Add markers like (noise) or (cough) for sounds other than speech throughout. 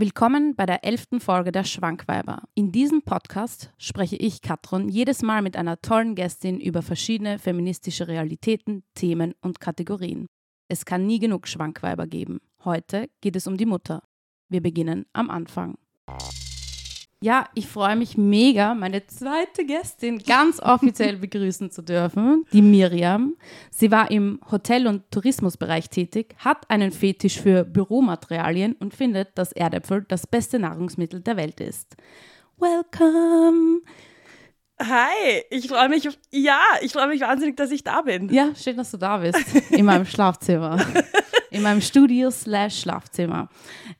Willkommen bei der elften Folge der Schwankweiber. In diesem Podcast spreche ich, Katron, jedes Mal mit einer tollen Gästin über verschiedene feministische Realitäten, Themen und Kategorien. Es kann nie genug Schwankweiber geben. Heute geht es um die Mutter. Wir beginnen am Anfang. Ja, ich freue mich mega, meine zweite Gästin ganz offiziell (laughs) begrüßen zu dürfen, die Miriam. Sie war im Hotel- und Tourismusbereich tätig, hat einen Fetisch für Büromaterialien und findet, dass Erdäpfel das beste Nahrungsmittel der Welt ist. Welcome! Hi, ich freue mich, ja, ich freue mich wahnsinnig, dass ich da bin. Ja, schön, dass du da bist, in meinem (laughs) Schlafzimmer, in meinem Studio slash Schlafzimmer.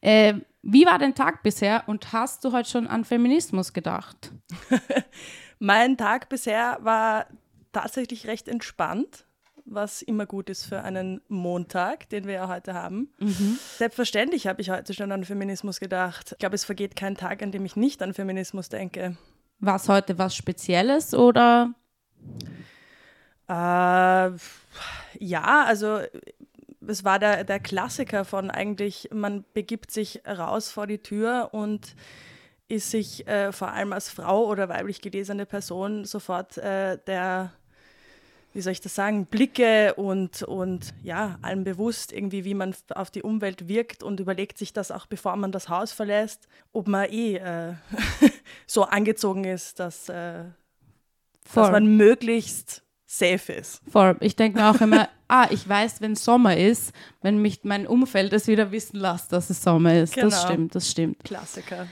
Äh, wie war dein Tag bisher und hast du heute schon an Feminismus gedacht? (laughs) mein Tag bisher war tatsächlich recht entspannt, was immer gut ist für einen Montag, den wir ja heute haben. Mhm. Selbstverständlich habe ich heute schon an Feminismus gedacht. Ich glaube, es vergeht kein Tag, an dem ich nicht an Feminismus denke. War es heute was Spezielles oder? Äh, ja, also es war der, der Klassiker von eigentlich, man begibt sich raus vor die Tür und ist sich äh, vor allem als Frau oder weiblich gelesene Person sofort äh, der, wie soll ich das sagen, Blicke und, und ja, allem bewusst irgendwie, wie man auf die Umwelt wirkt und überlegt sich das auch, bevor man das Haus verlässt, ob man eh äh, (laughs) so angezogen ist, dass, äh, dass man möglichst safe ist. Voll. Ich denke mir auch immer, ah, ich weiß, wenn Sommer ist, wenn mich mein Umfeld es wieder wissen lässt, dass es Sommer ist. Genau. Das stimmt, das stimmt. Klassiker.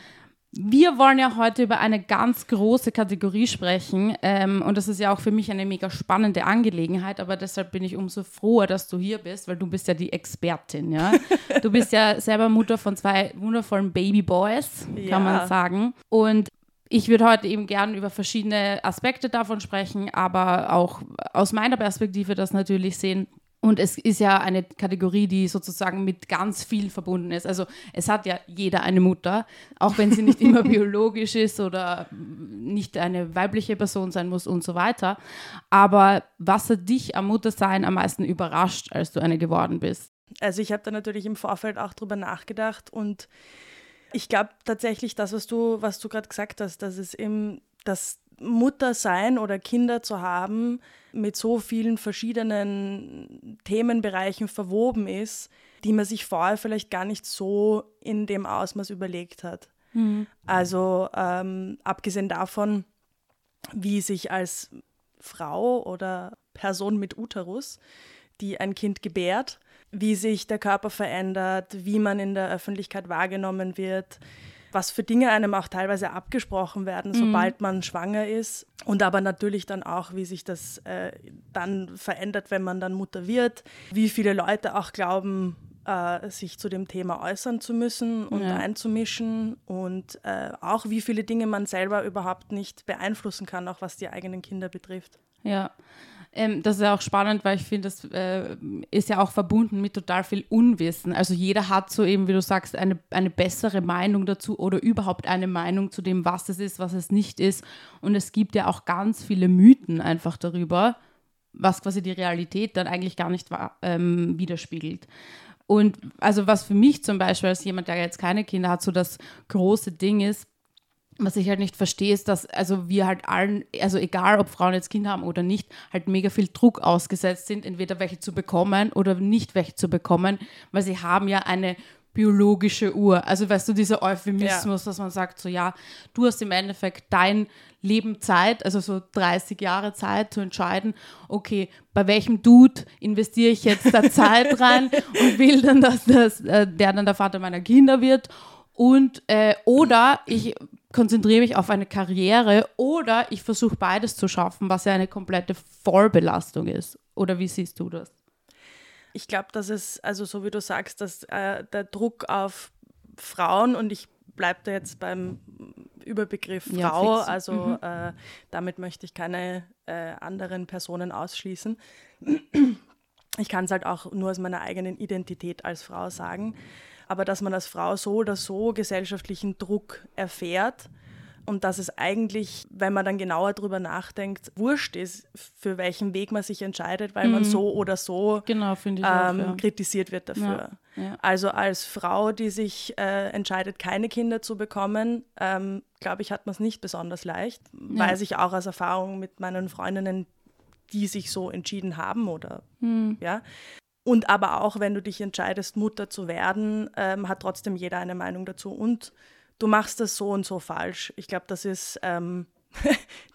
Wir wollen ja heute über eine ganz große Kategorie sprechen ähm, und das ist ja auch für mich eine mega spannende Angelegenheit, aber deshalb bin ich umso froher, dass du hier bist, weil du bist ja die Expertin, ja. (laughs) Du bist ja selber Mutter von zwei wundervollen Babyboys, kann ja. man sagen. Und ich würde heute eben gerne über verschiedene Aspekte davon sprechen, aber auch aus meiner Perspektive das natürlich sehen. Und es ist ja eine Kategorie, die sozusagen mit ganz viel verbunden ist. Also es hat ja jeder eine Mutter, auch wenn sie nicht immer (laughs) biologisch ist oder nicht eine weibliche Person sein muss und so weiter. Aber was hat dich am Muttersein am meisten überrascht, als du eine geworden bist? Also ich habe da natürlich im Vorfeld auch drüber nachgedacht und ich glaube tatsächlich, das, was du, was du gerade gesagt hast, dass es eben das Muttersein oder Kinder zu haben mit so vielen verschiedenen Themenbereichen verwoben ist, die man sich vorher vielleicht gar nicht so in dem Ausmaß überlegt hat. Mhm. Also ähm, abgesehen davon, wie sich als Frau oder Person mit Uterus, die ein Kind gebärt, wie sich der Körper verändert, wie man in der Öffentlichkeit wahrgenommen wird, was für Dinge einem auch teilweise abgesprochen werden, mhm. sobald man schwanger ist. Und aber natürlich dann auch, wie sich das äh, dann verändert, wenn man dann Mutter wird, wie viele Leute auch glauben, äh, sich zu dem Thema äußern zu müssen und ja. einzumischen und äh, auch wie viele Dinge man selber überhaupt nicht beeinflussen kann, auch was die eigenen Kinder betrifft. Ja, ähm, das ist ja auch spannend, weil ich finde, das äh, ist ja auch verbunden mit total viel Unwissen. Also jeder hat so eben, wie du sagst, eine, eine bessere Meinung dazu oder überhaupt eine Meinung zu dem, was es ist, was es nicht ist. Und es gibt ja auch ganz viele Mythen einfach darüber, was quasi die Realität dann eigentlich gar nicht ähm, widerspiegelt. Und also was für mich zum Beispiel als jemand, der jetzt keine Kinder hat, so das große Ding ist, was ich halt nicht verstehe, ist, dass also wir halt allen, also egal ob Frauen jetzt Kinder haben oder nicht, halt mega viel Druck ausgesetzt sind, entweder welche zu bekommen oder nicht welche zu bekommen, weil sie haben ja eine biologische Uhr. Also weißt du, dieser Euphemismus, ja. dass man sagt, so ja, du hast im Endeffekt dein Leben Zeit, also so 30 Jahre Zeit zu entscheiden, okay, bei welchem Dude investiere ich jetzt da Zeit rein (laughs) und will dann, dass das, äh, der dann der Vater meiner Kinder wird und äh, oder ich konzentriere mich auf eine Karriere oder ich versuche beides zu schaffen, was ja eine komplette Vollbelastung ist. Oder wie siehst du das? Ich glaube, dass es, also so wie du sagst, dass äh, der Druck auf Frauen und ich bleibe da jetzt beim Überbegriff Frau, ja, also mhm. äh, damit möchte ich keine äh, anderen Personen ausschließen. Ich kann es halt auch nur aus meiner eigenen Identität als Frau sagen aber dass man als Frau so oder so gesellschaftlichen Druck erfährt, und dass es eigentlich, wenn man dann genauer drüber nachdenkt, wurscht ist, für welchen Weg man sich entscheidet, weil mhm. man so oder so genau, ähm, auch, ja. kritisiert wird dafür. Ja, ja. Also als Frau, die sich äh, entscheidet, keine Kinder zu bekommen, ähm, glaube ich, hat man es nicht besonders leicht. Weiß ich auch aus Erfahrung mit meinen Freundinnen, die sich so entschieden haben oder mhm. ja. Und aber auch, wenn du dich entscheidest, Mutter zu werden, ähm, hat trotzdem jeder eine Meinung dazu. Und du machst das so und so falsch. Ich glaube, das ist ähm, (laughs)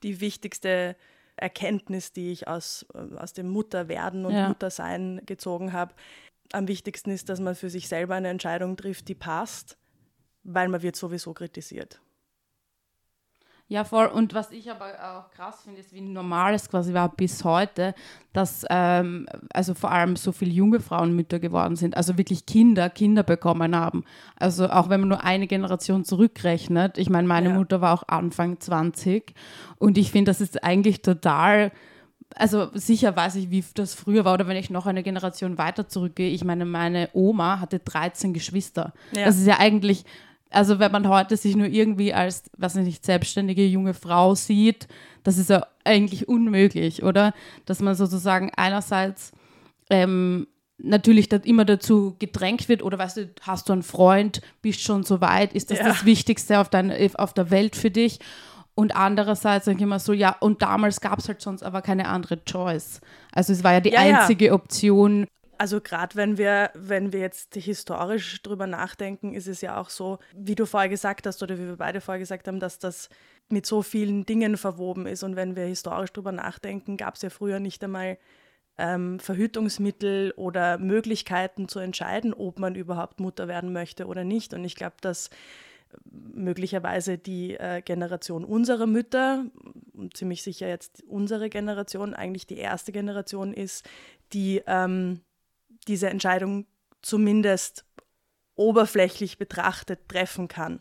die wichtigste Erkenntnis, die ich aus, äh, aus dem Mutterwerden und ja. Muttersein gezogen habe. Am wichtigsten ist, dass man für sich selber eine Entscheidung trifft, die passt, weil man wird sowieso kritisiert. Ja, voll. Und was ich aber auch krass finde, ist, wie normal es quasi war bis heute, dass ähm, also vor allem so viele junge Frauen Mütter geworden sind, also wirklich Kinder, Kinder bekommen haben. Also auch wenn man nur eine Generation zurückrechnet. Ich meine, meine ja. Mutter war auch Anfang 20 und ich finde, das ist eigentlich total also sicher weiß ich, wie das früher war, oder wenn ich noch eine Generation weiter zurückgehe. Ich meine, meine Oma hatte 13 Geschwister. Ja. Das ist ja eigentlich also wenn man heute sich nur irgendwie als, was nicht, selbstständige junge Frau sieht, das ist ja eigentlich unmöglich, oder? Dass man sozusagen einerseits ähm, natürlich immer dazu gedrängt wird, oder weißt du, hast du einen Freund, bist schon so weit, ist das ja. das Wichtigste auf, dein, auf der Welt für dich? Und andererseits sage ich immer so, ja, und damals gab es halt sonst aber keine andere Choice. Also es war ja die ja, einzige ja. Option, also gerade wenn wir, wenn wir jetzt historisch drüber nachdenken, ist es ja auch so, wie du vorher gesagt hast oder wie wir beide vorher gesagt haben, dass das mit so vielen Dingen verwoben ist. Und wenn wir historisch drüber nachdenken, gab es ja früher nicht einmal ähm, Verhütungsmittel oder Möglichkeiten zu entscheiden, ob man überhaupt Mutter werden möchte oder nicht. Und ich glaube, dass möglicherweise die äh, Generation unserer Mütter, ziemlich sicher jetzt unsere Generation, eigentlich die erste Generation ist, die ähm, diese Entscheidung zumindest oberflächlich betrachtet treffen kann.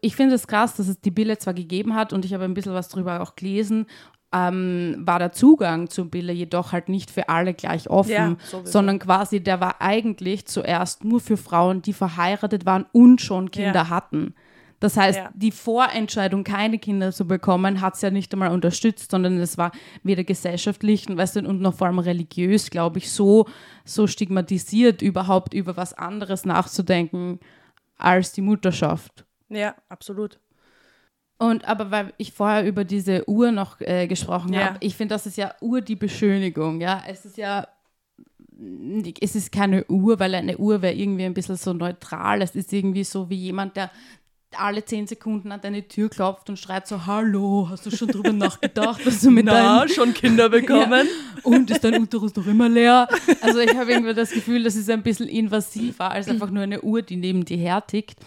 Ich finde es krass, dass es die Bille zwar gegeben hat und ich habe ein bisschen was darüber auch gelesen, ähm, war der Zugang zur Bille jedoch halt nicht für alle gleich offen, ja, sondern quasi der war eigentlich zuerst nur für Frauen, die verheiratet waren und schon Kinder ja. hatten. Das heißt, ja. die Vorentscheidung, keine Kinder zu bekommen, hat es ja nicht einmal unterstützt, sondern es war weder gesellschaftlich weißt du, und noch vor allem religiös, glaube ich, so, so stigmatisiert, überhaupt über was anderes nachzudenken als die Mutterschaft. Ja, absolut. Und aber weil ich vorher über diese Uhr noch äh, gesprochen ja. habe, ich finde, das ist ja Uhr die Beschönigung, ja. Es ist ja es ist keine Uhr, weil eine Uhr wäre irgendwie ein bisschen so neutral. Es ist irgendwie so wie jemand, der alle zehn Sekunden an deine Tür klopft und schreit so, hallo, hast du schon drüber nachgedacht, dass du mit Na, deinem... schon Kinder (laughs) bekommen? Ja. Und ist dein Uterus noch immer leer? Also ich habe irgendwie das Gefühl, das ist ein bisschen invasiver als einfach nur eine Uhr, die neben dir hertickt.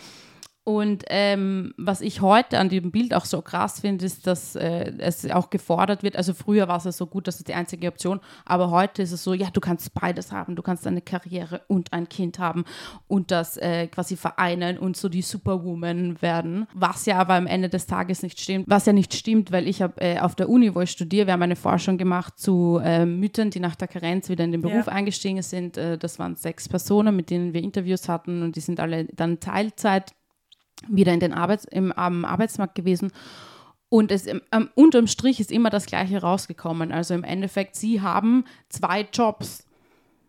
Und ähm, was ich heute an dem Bild auch so krass finde, ist, dass äh, es auch gefordert wird. Also früher war es ja so gut, das ist die einzige Option, aber heute ist es so, ja, du kannst beides haben. Du kannst eine Karriere und ein Kind haben und das äh, quasi vereinen und so die Superwoman werden. Was ja aber am Ende des Tages nicht stimmt. Was ja nicht stimmt, weil ich habe äh, auf der Uni, wo ich studiere, wir haben eine Forschung gemacht zu äh, Müttern, die nach der Karenz wieder in den Beruf ja. eingestiegen sind. Äh, das waren sechs Personen, mit denen wir Interviews hatten und die sind alle dann Teilzeit wieder in den Arbeits-, im, am Arbeitsmarkt gewesen. Und es, ähm, unterm Strich ist immer das Gleiche rausgekommen. Also im Endeffekt, sie haben zwei Jobs.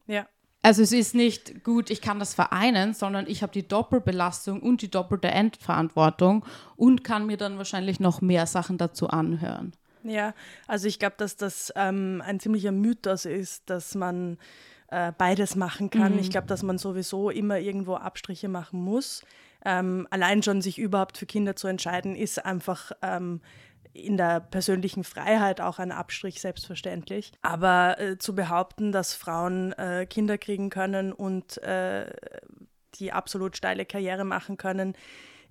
Ja. Also es ist nicht gut, ich kann das vereinen, sondern ich habe die Doppelbelastung und die doppelte Endverantwortung und kann mir dann wahrscheinlich noch mehr Sachen dazu anhören. Ja, also ich glaube, dass das ähm, ein ziemlicher Mythos ist, dass man äh, beides machen kann. Mhm. Ich glaube, dass man sowieso immer irgendwo Abstriche machen muss ähm, allein schon sich überhaupt für Kinder zu entscheiden, ist einfach ähm, in der persönlichen Freiheit auch ein Abstrich, selbstverständlich. Aber äh, zu behaupten, dass Frauen äh, Kinder kriegen können und äh, die absolut steile Karriere machen können,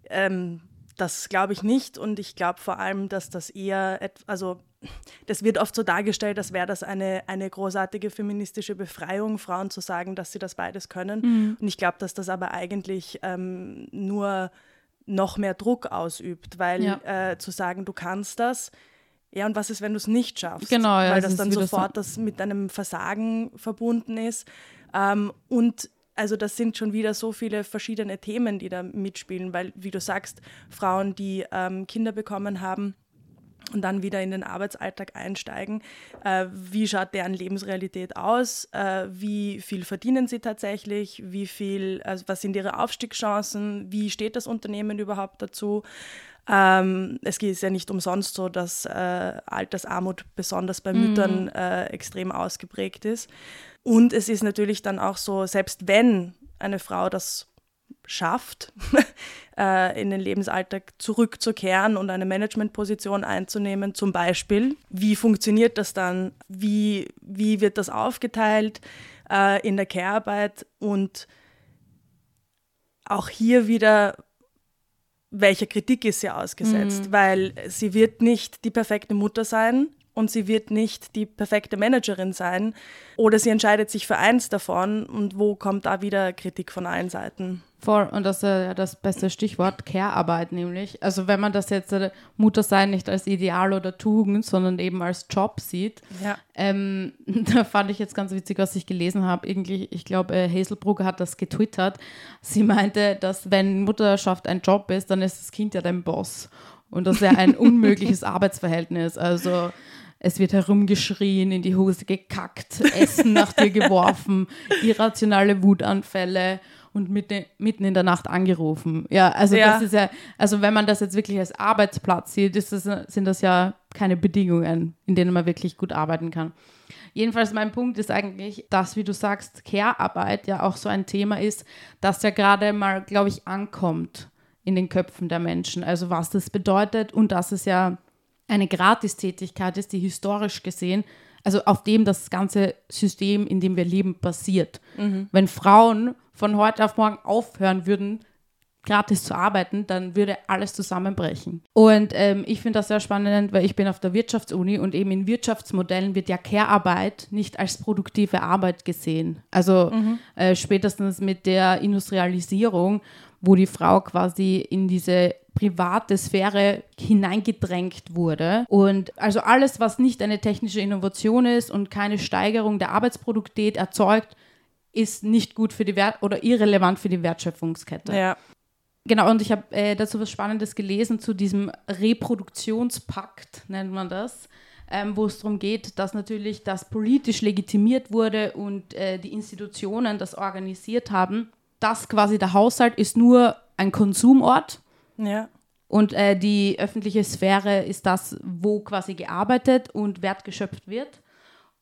ähm, das glaube ich nicht. Und ich glaube vor allem, dass das eher, also das wird oft so dargestellt, als wäre das eine, eine großartige feministische Befreiung, Frauen zu sagen, dass sie das beides können. Mhm. Und ich glaube, dass das aber eigentlich ähm, nur noch mehr Druck ausübt, weil ja. äh, zu sagen, du kannst das, ja, und was ist, wenn du es nicht schaffst? Genau, ja, weil das dann sofort das, mit einem Versagen verbunden ist. Ähm, und also das sind schon wieder so viele verschiedene Themen, die da mitspielen, weil, wie du sagst, Frauen, die ähm, Kinder bekommen haben, und dann wieder in den Arbeitsalltag einsteigen. Äh, wie schaut deren Lebensrealität aus? Äh, wie viel verdienen sie tatsächlich? Wie viel, also was sind ihre Aufstiegschancen? Wie steht das Unternehmen überhaupt dazu? Ähm, es ist ja nicht umsonst so, dass äh, Altersarmut besonders bei mhm. Müttern äh, extrem ausgeprägt ist. Und es ist natürlich dann auch so, selbst wenn eine Frau das schafft, (laughs) äh, in den Lebensalltag zurückzukehren und eine Managementposition einzunehmen, zum Beispiel. Wie funktioniert das dann? Wie, wie wird das aufgeteilt äh, in der Care-Arbeit? Und auch hier wieder, welcher Kritik ist sie ausgesetzt? Mhm. Weil sie wird nicht die perfekte Mutter sein, und sie wird nicht die perfekte Managerin sein oder sie entscheidet sich für eins davon und wo kommt da wieder Kritik von allen Seiten? Voll, und das ist ja das beste Stichwort, Care-Arbeit nämlich. Also wenn man das jetzt äh, Muttersein nicht als Ideal oder Tugend, sondern eben als Job sieht, ja. ähm, (laughs) da fand ich jetzt ganz witzig, was ich gelesen habe. Irgendwie, ich glaube, äh, Hazelbrugger hat das getwittert. Sie meinte, dass wenn Mutterschaft ein Job ist, dann ist das Kind ja dein Boss. Und das wäre ein (laughs) unmögliches Arbeitsverhältnis. Also es wird herumgeschrien, in die Hose gekackt, Essen nach dir geworfen, irrationale Wutanfälle und mitten, mitten in der Nacht angerufen. Ja, also ja. das ist ja, also wenn man das jetzt wirklich als Arbeitsplatz sieht, das, sind das ja keine Bedingungen, in denen man wirklich gut arbeiten kann. Jedenfalls mein Punkt ist eigentlich, dass, wie du sagst, Care-Arbeit ja auch so ein Thema ist, das ja gerade mal, glaube ich, ankommt in den Köpfen der Menschen. Also was das bedeutet und dass es ja eine Gratistätigkeit ist, die historisch gesehen, also auf dem das ganze System, in dem wir leben, basiert. Mhm. Wenn Frauen von heute auf morgen aufhören würden, gratis zu arbeiten, dann würde alles zusammenbrechen. Und ähm, ich finde das sehr spannend, weil ich bin auf der Wirtschaftsuni und eben in Wirtschaftsmodellen wird ja Care-Arbeit nicht als produktive Arbeit gesehen. Also mhm. äh, spätestens mit der Industrialisierung, wo die Frau quasi in diese private Sphäre hineingedrängt wurde. Und also alles, was nicht eine technische Innovation ist und keine Steigerung der Arbeitsproduktivität erzeugt, ist nicht gut für die Wert oder irrelevant für die Wertschöpfungskette. Ja. Genau, und ich habe äh, dazu was Spannendes gelesen zu diesem Reproduktionspakt, nennt man das, ähm, wo es darum geht, dass natürlich das politisch legitimiert wurde und äh, die Institutionen das organisiert haben, dass quasi der Haushalt ist nur ein Konsumort ja. Und äh, die öffentliche Sphäre ist das, wo quasi gearbeitet und Wert geschöpft wird.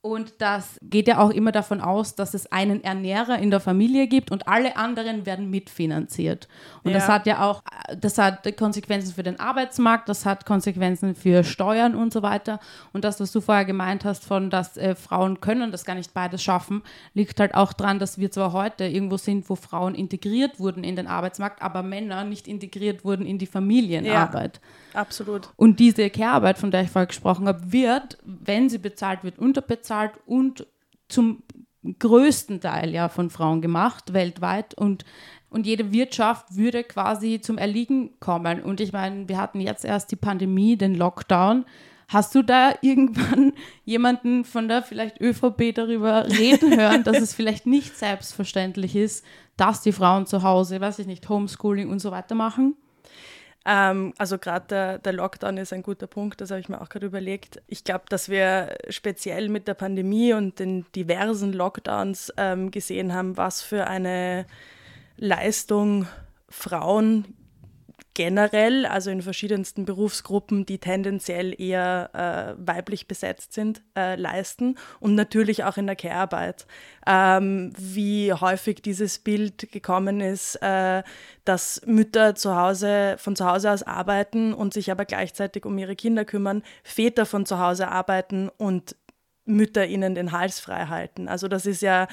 Und das geht ja auch immer davon aus, dass es einen Ernährer in der Familie gibt und alle anderen werden mitfinanziert. Und ja. das hat ja auch, das hat Konsequenzen für den Arbeitsmarkt, das hat Konsequenzen für Steuern und so weiter. Und das, was du vorher gemeint hast, von dass äh, Frauen können das gar nicht beides schaffen, liegt halt auch daran, dass wir zwar heute irgendwo sind, wo Frauen integriert wurden in den Arbeitsmarkt, aber Männer nicht integriert wurden in die Familienarbeit. Ja. Absolut. Und diese Care-Arbeit, von der ich vorher gesprochen habe, wird, wenn sie bezahlt wird, unterbezahlt und zum größten Teil ja von Frauen gemacht, weltweit. Und, und jede Wirtschaft würde quasi zum Erliegen kommen. Und ich meine, wir hatten jetzt erst die Pandemie, den Lockdown. Hast du da irgendwann (laughs) jemanden von der vielleicht ÖVP darüber reden hören, dass es vielleicht nicht selbstverständlich ist, dass die Frauen zu Hause, weiß ich nicht, Homeschooling und so weiter machen? Ähm, also gerade der, der, Lockdown ist ein guter Punkt, das habe ich mir auch gerade überlegt. Ich glaube, dass wir speziell mit der Pandemie und den diversen Lockdowns ähm, gesehen haben, was für eine Leistung Frauen generell, also in verschiedensten Berufsgruppen, die tendenziell eher äh, weiblich besetzt sind, äh, leisten und natürlich auch in der Care-Arbeit. Ähm, wie häufig dieses Bild gekommen ist, äh, dass Mütter zu Hause, von zu Hause aus arbeiten und sich aber gleichzeitig um ihre Kinder kümmern, Väter von zu Hause arbeiten und Mütter ihnen den Hals frei halten. Also das ist ja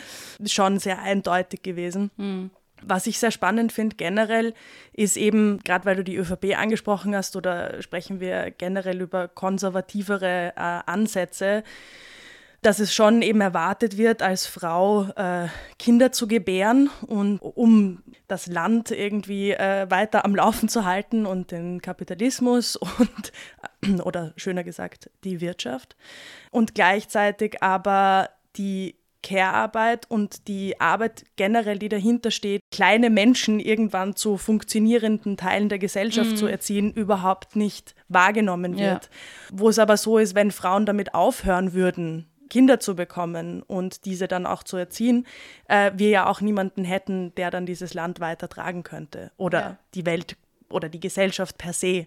schon sehr eindeutig gewesen. Mhm. Was ich sehr spannend finde generell, ist eben, gerade weil du die ÖVP angesprochen hast, oder sprechen wir generell über konservativere äh, Ansätze, dass es schon eben erwartet wird, als Frau äh, Kinder zu gebären und um das Land irgendwie äh, weiter am Laufen zu halten und den Kapitalismus und oder schöner gesagt die Wirtschaft. Und gleichzeitig aber die Care-Arbeit und die Arbeit generell, die dahinter steht, kleine Menschen irgendwann zu funktionierenden Teilen der Gesellschaft mhm. zu erziehen, überhaupt nicht wahrgenommen wird. Ja. Wo es aber so ist, wenn Frauen damit aufhören würden, Kinder zu bekommen und diese dann auch zu erziehen, äh, wir ja auch niemanden hätten, der dann dieses Land weitertragen könnte oder ja. die Welt oder die Gesellschaft per se.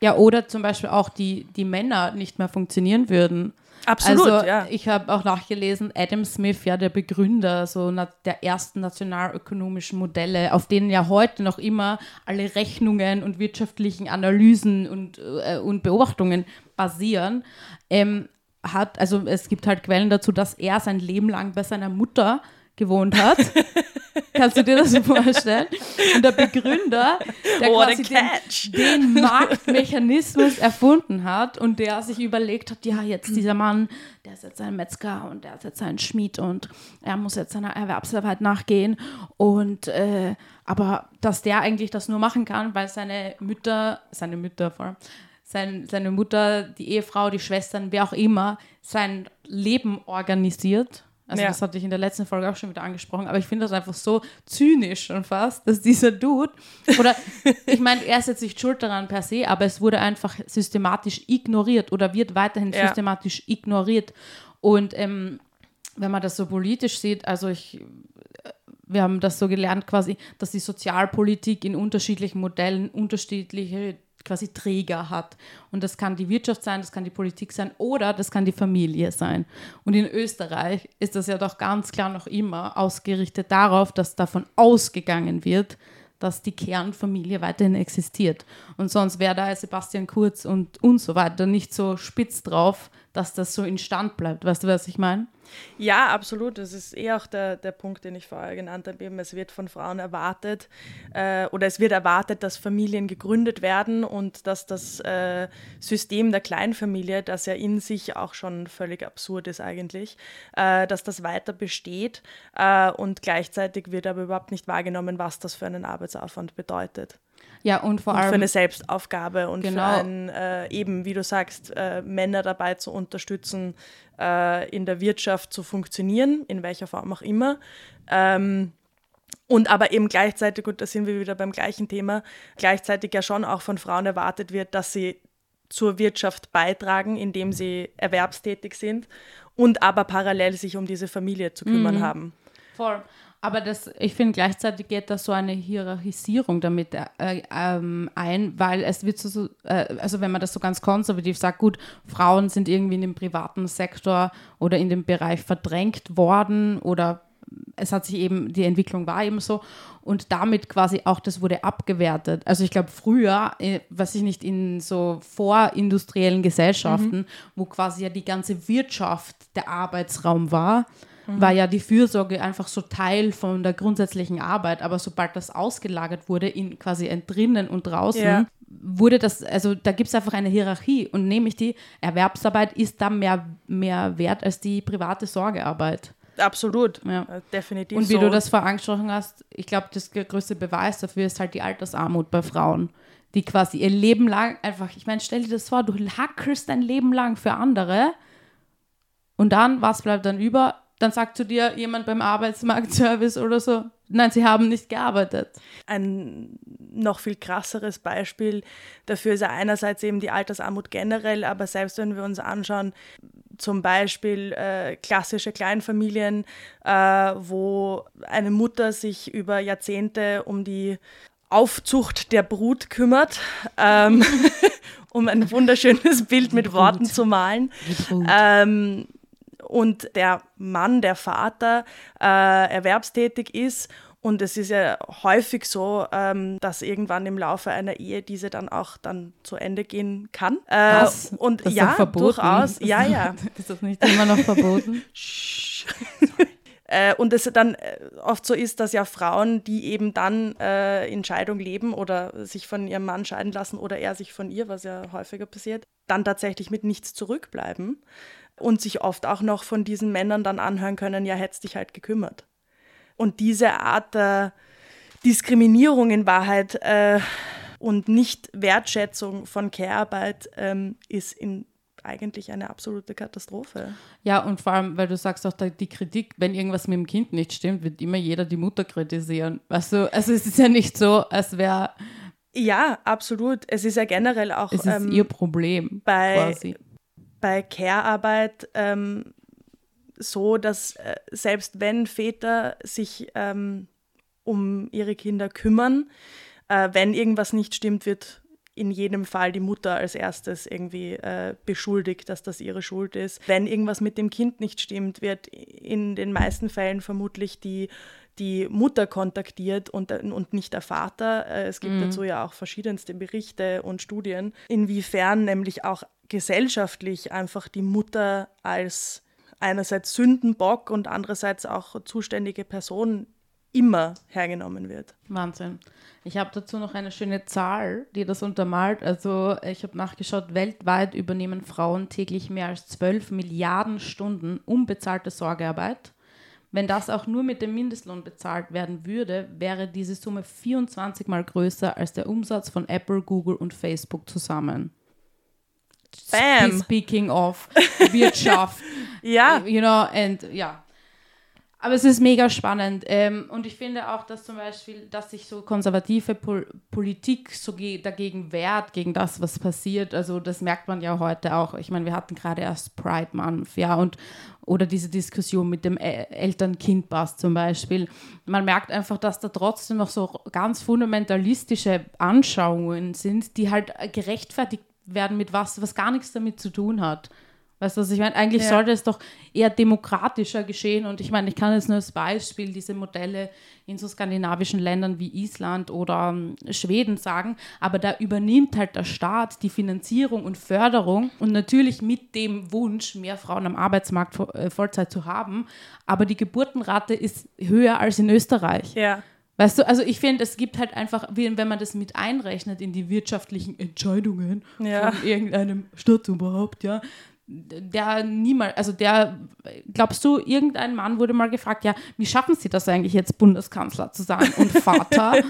Ja, oder zum Beispiel auch die, die Männer nicht mehr funktionieren würden. Absolut, also, ja. Ich habe auch nachgelesen, Adam Smith, ja, der Begründer so der ersten nationalökonomischen Modelle, auf denen ja heute noch immer alle Rechnungen und wirtschaftlichen Analysen und, äh, und Beobachtungen basieren, ähm, hat, also es gibt halt Quellen dazu, dass er sein Leben lang bei seiner Mutter gewohnt hat. Kannst du dir das vorstellen? Und der Begründer, der What quasi den, den, Marktmechanismus erfunden hat und der sich überlegt hat, ja, jetzt dieser Mann, der ist jetzt ein Metzger und der ist jetzt ein Schmied und er muss jetzt seiner Erwerbsarbeit nachgehen und äh, aber dass der eigentlich das nur machen kann, weil seine Mütter, seine Mütter vor allem, sein, seine Mutter, die Ehefrau, die Schwestern, wer auch immer, sein Leben organisiert also ja. das hatte ich in der letzten Folge auch schon wieder angesprochen, aber ich finde das einfach so zynisch schon fast, dass dieser Dude, oder (laughs) ich meine, er ist jetzt nicht schuld daran per se, aber es wurde einfach systematisch ignoriert oder wird weiterhin ja. systematisch ignoriert. Und ähm, wenn man das so politisch sieht, also ich, wir haben das so gelernt quasi, dass die Sozialpolitik in unterschiedlichen Modellen unterschiedliche quasi Träger hat. Und das kann die Wirtschaft sein, das kann die Politik sein oder das kann die Familie sein. Und in Österreich ist das ja doch ganz klar noch immer ausgerichtet darauf, dass davon ausgegangen wird, dass die Kernfamilie weiterhin existiert. Und sonst wäre da Sebastian Kurz und, und so weiter nicht so spitz drauf, dass das so instand bleibt. Weißt du, was ich meine? Ja, absolut. Das ist eh auch der, der Punkt, den ich vorher genannt habe. Eben, es wird von Frauen erwartet äh, oder es wird erwartet, dass Familien gegründet werden und dass das äh, System der Kleinfamilie, das ja in sich auch schon völlig absurd ist eigentlich, äh, dass das weiter besteht äh, und gleichzeitig wird aber überhaupt nicht wahrgenommen, was das für einen Arbeitsaufwand bedeutet. Ja, und vor allem. für eine Selbstaufgabe und genau. für einen, äh, eben, wie du sagst, äh, Männer dabei zu unterstützen, äh, in der Wirtschaft zu funktionieren, in welcher Form auch immer. Ähm, und aber eben gleichzeitig, und da sind wir wieder beim gleichen Thema, gleichzeitig ja schon auch von Frauen erwartet wird, dass sie zur Wirtschaft beitragen, indem sie erwerbstätig sind und aber parallel sich um diese Familie zu kümmern mhm. haben. Voll. Aber das, ich finde, gleichzeitig geht da so eine Hierarchisierung damit äh, ähm, ein, weil es wird so, äh, also wenn man das so ganz konservativ sagt, gut, Frauen sind irgendwie in dem privaten Sektor oder in dem Bereich verdrängt worden oder es hat sich eben, die Entwicklung war eben so und damit quasi auch, das wurde abgewertet. Also ich glaube früher, äh, was ich nicht, in so vorindustriellen Gesellschaften, mhm. wo quasi ja die ganze Wirtschaft der Arbeitsraum war, mhm. war ja die Fürsorge einfach so Teil von der grundsätzlichen Arbeit. Aber sobald das ausgelagert wurde, in quasi ein drinnen und draußen, ja. wurde das, also da gibt es einfach eine Hierarchie. Und nämlich die Erwerbsarbeit ist da mehr, mehr wert als die private Sorgearbeit. Absolut, ja. Äh, definitiv. Und wie so. du das vorher angesprochen hast, ich glaube, das größte Beweis dafür ist halt die Altersarmut bei Frauen, die quasi ihr Leben lang einfach, ich meine, stell dir das vor, du hackerst dein Leben lang für andere und dann, was bleibt dann über? Dann sagt zu dir jemand beim Arbeitsmarktservice oder so, nein, sie haben nicht gearbeitet. Ein noch viel krasseres Beispiel dafür ist ja einerseits eben die Altersarmut generell, aber selbst wenn wir uns anschauen, zum Beispiel äh, klassische Kleinfamilien, äh, wo eine Mutter sich über Jahrzehnte um die Aufzucht der Brut kümmert, ähm, (laughs) (laughs) um ein wunderschönes Bild mit Worten zu malen. Ähm, und der Mann, der Vater, äh, erwerbstätig ist. Und es ist ja häufig so, ähm, dass irgendwann im Laufe einer Ehe diese dann auch dann zu Ende gehen kann. Äh, Was? Und das ja, durchaus. Ja, ja. (laughs) Ist das nicht immer noch verboten? (laughs) Äh, und es dann äh, oft so ist, dass ja Frauen, die eben dann äh, in Scheidung leben oder sich von ihrem Mann scheiden lassen oder er sich von ihr, was ja häufiger passiert, dann tatsächlich mit nichts zurückbleiben und sich oft auch noch von diesen Männern dann anhören können, ja, hättest dich halt gekümmert. Und diese Art der Diskriminierung in Wahrheit äh, und nicht Wertschätzung von Care-Arbeit ähm, ist in eigentlich eine absolute Katastrophe. Ja, und vor allem, weil du sagst auch die Kritik, wenn irgendwas mit dem Kind nicht stimmt, wird immer jeder die Mutter kritisieren. Weißt du, also es ist ja nicht so, als wäre. Ja, absolut. Es ist ja generell auch. Es ist ähm, ihr Problem bei, quasi. Bei Care-Arbeit ähm, so, dass äh, selbst wenn Väter sich ähm, um ihre Kinder kümmern, äh, wenn irgendwas nicht stimmt, wird in jedem Fall die Mutter als erstes irgendwie äh, beschuldigt, dass das ihre Schuld ist. Wenn irgendwas mit dem Kind nicht stimmt, wird in den meisten Fällen vermutlich die, die Mutter kontaktiert und, und nicht der Vater. Äh, es gibt mhm. dazu ja auch verschiedenste Berichte und Studien, inwiefern nämlich auch gesellschaftlich einfach die Mutter als einerseits Sündenbock und andererseits auch zuständige Person immer hergenommen wird. Wahnsinn. Ich habe dazu noch eine schöne Zahl, die das untermalt. Also ich habe nachgeschaut, weltweit übernehmen Frauen täglich mehr als 12 Milliarden Stunden unbezahlte Sorgearbeit. Wenn das auch nur mit dem Mindestlohn bezahlt werden würde, wäre diese Summe 24 mal größer als der Umsatz von Apple, Google und Facebook zusammen. Bam. Speaking of Wirtschaft. (laughs) ja. You know, and ja. Aber es ist mega spannend. Ähm, und ich finde auch, dass zum Beispiel, dass sich so konservative Pol Politik so dagegen wehrt, gegen das, was passiert. Also das merkt man ja heute auch. Ich meine, wir hatten gerade erst Pride Month, ja, und oder diese Diskussion mit dem Eltern-Kind-Pass zum Beispiel. Man merkt einfach, dass da trotzdem noch so ganz fundamentalistische Anschauungen sind, die halt gerechtfertigt werden mit was, was gar nichts damit zu tun hat. Weißt du, was ich meine? Eigentlich ja. sollte es doch eher demokratischer geschehen. Und ich meine, ich kann jetzt nur als Beispiel diese Modelle in so skandinavischen Ländern wie Island oder um, ähm, Schweden sagen. Aber da übernimmt halt der Staat die Finanzierung und Förderung und natürlich mit dem Wunsch, mehr Frauen am Arbeitsmarkt äh, Vollzeit zu haben. Aber die Geburtenrate ist höher als in Österreich. Ja. Weißt du, also ich finde, es gibt halt einfach, wenn man das mit einrechnet in die wirtschaftlichen Entscheidungen ja. von irgendeinem Staatsoberhaupt, ja, der niemals, also der, glaubst du, irgendein Mann wurde mal gefragt, ja, wie schaffen Sie das eigentlich jetzt, Bundeskanzler zu sein und Vater?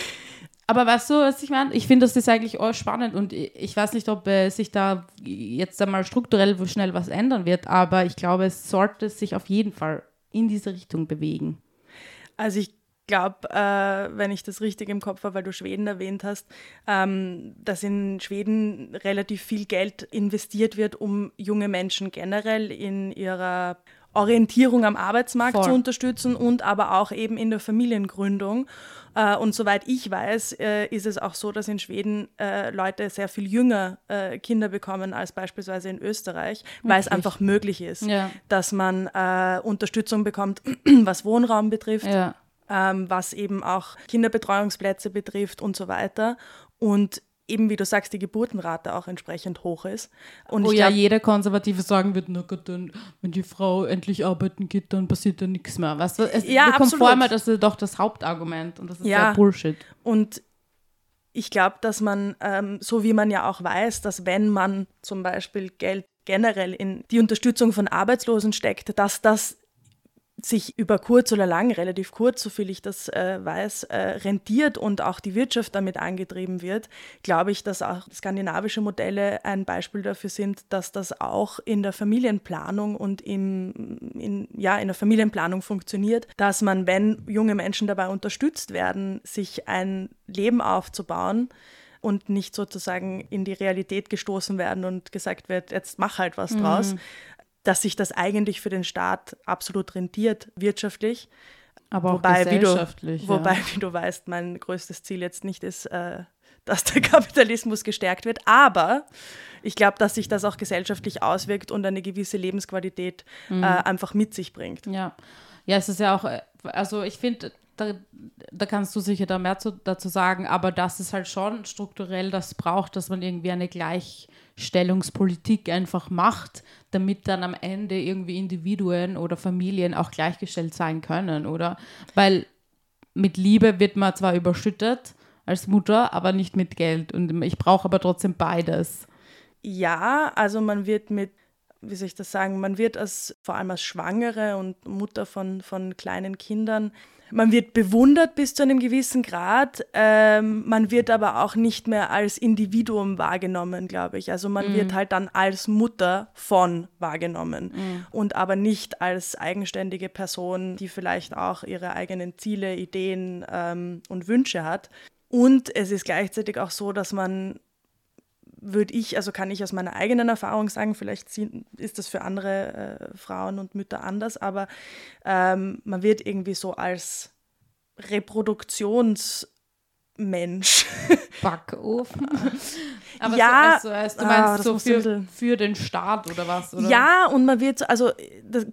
(laughs) Aber weißt du, was ich meine? Ich finde, das ist eigentlich auch spannend und ich weiß nicht, ob äh, sich da jetzt einmal strukturell schnell was ändern wird, aber ich glaube, es sollte sich auf jeden Fall in diese Richtung bewegen. Also ich glaube, äh, wenn ich das richtig im Kopf habe, weil du Schweden erwähnt hast, ähm, dass in Schweden relativ viel Geld investiert wird, um junge Menschen generell in ihrer Orientierung am Arbeitsmarkt Voll. zu unterstützen und aber auch eben in der Familiengründung. Äh, und soweit ich weiß, äh, ist es auch so, dass in Schweden äh, Leute sehr viel jünger Kinder bekommen als beispielsweise in Österreich, Wirklich? weil es einfach möglich ist, ja. dass man Unterstützung bekommt, (clears throat) was Wohnraum betrifft. Ja ähm, was eben auch Kinderbetreuungsplätze betrifft und so weiter. Und eben, wie du sagst, die Geburtenrate auch entsprechend hoch ist. Und Wo ja jeder Konservative sagen wird, na Gott, dann, wenn die Frau endlich arbeiten geht, dann passiert ja nichts mehr. Weißt du, es ja, kommt vor immer, das ist doch das Hauptargument und das ist ja Bullshit. Und ich glaube, dass man, ähm, so wie man ja auch weiß, dass wenn man zum Beispiel Geld generell in die Unterstützung von Arbeitslosen steckt, dass das sich über kurz oder lang, relativ kurz, soviel ich das äh, weiß, äh, rentiert und auch die Wirtschaft damit angetrieben wird, glaube ich, dass auch skandinavische Modelle ein Beispiel dafür sind, dass das auch in der Familienplanung und im, in, ja, in der Familienplanung funktioniert, dass man, wenn junge Menschen dabei unterstützt werden, sich ein Leben aufzubauen, und nicht sozusagen in die Realität gestoßen werden und gesagt wird, jetzt mach halt was draus, mhm dass sich das eigentlich für den Staat absolut rentiert, wirtschaftlich. Aber auch wobei, gesellschaftlich. Wie du, wobei, wie du weißt, mein größtes Ziel jetzt nicht ist, äh, dass der (laughs) Kapitalismus gestärkt wird. Aber ich glaube, dass sich das auch gesellschaftlich auswirkt und eine gewisse Lebensqualität mhm. äh, einfach mit sich bringt. Ja. Ja, es ist ja auch, äh, also ich finde, da, da, kannst du sicher da mehr zu, dazu sagen, aber dass es halt schon strukturell das braucht, dass man irgendwie eine gleich Stellungspolitik einfach macht, damit dann am Ende irgendwie Individuen oder Familien auch gleichgestellt sein können, oder? Weil mit Liebe wird man zwar überschüttet als Mutter, aber nicht mit Geld. Und ich brauche aber trotzdem beides. Ja, also man wird mit wie soll ich das sagen, man wird als, vor allem als Schwangere und Mutter von, von kleinen Kindern, man wird bewundert bis zu einem gewissen Grad, ähm, man wird aber auch nicht mehr als Individuum wahrgenommen, glaube ich. Also man mm. wird halt dann als Mutter von wahrgenommen mm. und aber nicht als eigenständige Person, die vielleicht auch ihre eigenen Ziele, Ideen ähm, und Wünsche hat. Und es ist gleichzeitig auch so, dass man würde ich, also kann ich aus meiner eigenen Erfahrung sagen, vielleicht ist das für andere äh, Frauen und Mütter anders, aber ähm, man wird irgendwie so als Reproduktionsmensch. Backofen. (laughs) Aber ja, so, also, du meinst ah, so für, für, den Staat oder was? Oder? Ja, und man wird, also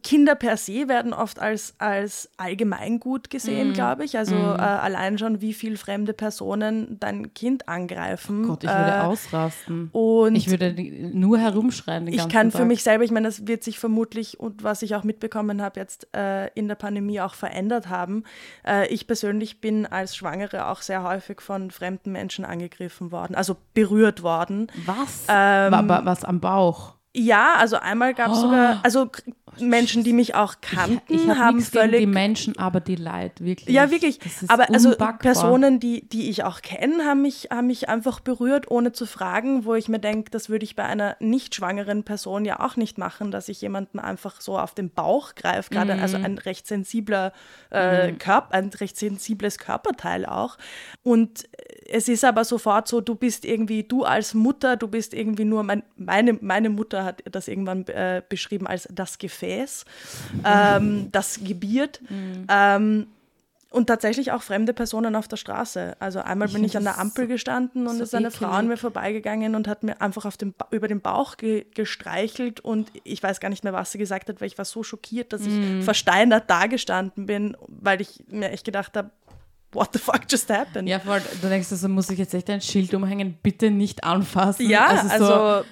Kinder per se werden oft als, als allgemeingut gesehen, mm. glaube ich. Also mm. äh, allein schon, wie viele fremde Personen dein Kind angreifen. Oh Gott, ich würde äh, ausrasten. Und ich würde nur herumschreien. ich kann Tag. für mich selber, ich meine, das wird sich vermutlich und was ich auch mitbekommen habe jetzt äh, in der Pandemie auch verändert haben. Äh, ich persönlich bin als Schwangere auch sehr häufig von fremden Menschen angegriffen worden, also berührt worden worden. Was? Ähm, was am Bauch? Ja, also einmal gab es oh. sogar, also Menschen, die mich auch kannten, ich, ich hab haben völlig die Menschen, aber die Leid wirklich. Ja, wirklich. Aber also Personen, die, die ich auch kenne, haben mich, haben mich einfach berührt, ohne zu fragen, wo ich mir denke, das würde ich bei einer nicht schwangeren Person ja auch nicht machen, dass ich jemanden einfach so auf den Bauch greife, gerade mhm. also ein recht sensibler äh, mhm. Körper, ein recht sensibles Körperteil auch. Und es ist aber sofort so, du bist irgendwie, du als Mutter, du bist irgendwie nur, mein, meine, meine Mutter hat das irgendwann äh, beschrieben als das Gefäß, ähm, das gebiert. Mhm. Ähm, und tatsächlich auch fremde Personen auf der Straße. Also einmal bin ich an der Ampel gestanden und so ist eine eklig. Frau an mir vorbeigegangen und hat mir einfach auf den über den Bauch ge gestreichelt und ich weiß gar nicht mehr, was sie gesagt hat, weil ich war so schockiert, dass ich mm. versteinert dagestanden bin, weil ich mir echt gedacht habe, what the fuck just happened? Ja, voll, du denkst, also muss ich jetzt echt ein Schild umhängen, bitte nicht anfassen. Ja, also, so, also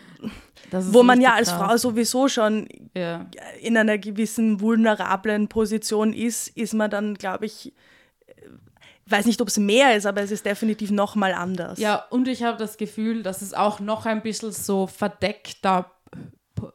wo man ja als krass. Frau sowieso schon ja. in einer gewissen vulnerablen Position ist, ist man dann, glaube ich, ich weiß nicht, ob es mehr ist, aber es ist definitiv noch mal anders. Ja, und ich habe das Gefühl, dass es auch noch ein bisschen so verdeckter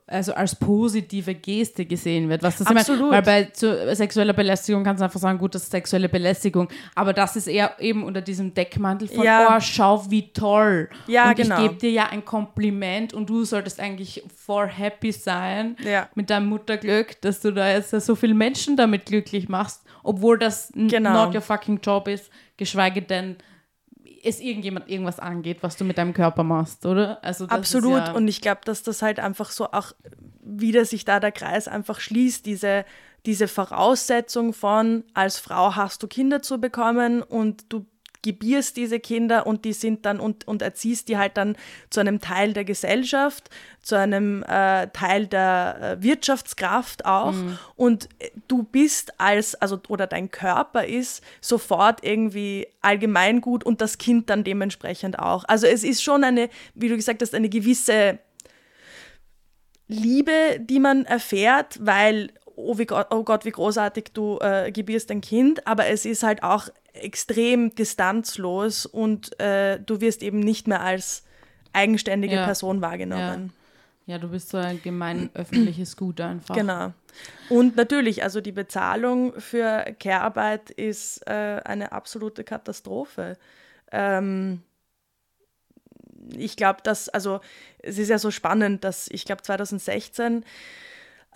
also als positive Geste gesehen wird. Was das Absolut. Meine, weil bei sexueller Belästigung kannst du einfach sagen, gut, das ist sexuelle Belästigung. Aber das ist eher eben unter diesem Deckmantel von, ja. oh, schau, wie toll. Ja, und genau. ich gebe dir ja ein Kompliment und du solltest eigentlich for happy sein ja. mit deinem Mutterglück, dass du da jetzt so viele Menschen damit glücklich machst, obwohl das genau. not your fucking job ist, geschweige denn es irgendjemand irgendwas angeht, was du mit deinem Körper machst, oder? Also Absolut. Ja und ich glaube, dass das halt einfach so auch wieder sich da der Kreis einfach schließt, diese, diese Voraussetzung von, als Frau hast du Kinder zu bekommen und du gebierst diese Kinder und die sind dann und, und erziehst die halt dann zu einem Teil der Gesellschaft, zu einem äh, Teil der äh, Wirtschaftskraft auch. Mhm. Und äh, du bist als, also oder dein Körper ist sofort irgendwie allgemeingut und das Kind dann dementsprechend auch. Also es ist schon eine, wie du gesagt hast, eine gewisse Liebe, die man erfährt, weil oh, wie, oh Gott, wie großartig du äh, gebierst ein Kind, aber es ist halt auch extrem distanzlos und äh, du wirst eben nicht mehr als eigenständige ja. Person wahrgenommen. Ja. ja. du bist so ein gemein (clears throat) öffentliches Gut einfach. Genau. Und natürlich, also die Bezahlung für Care-Arbeit ist äh, eine absolute Katastrophe. Ähm, ich glaube, dass, also es ist ja so spannend, dass ich glaube 2016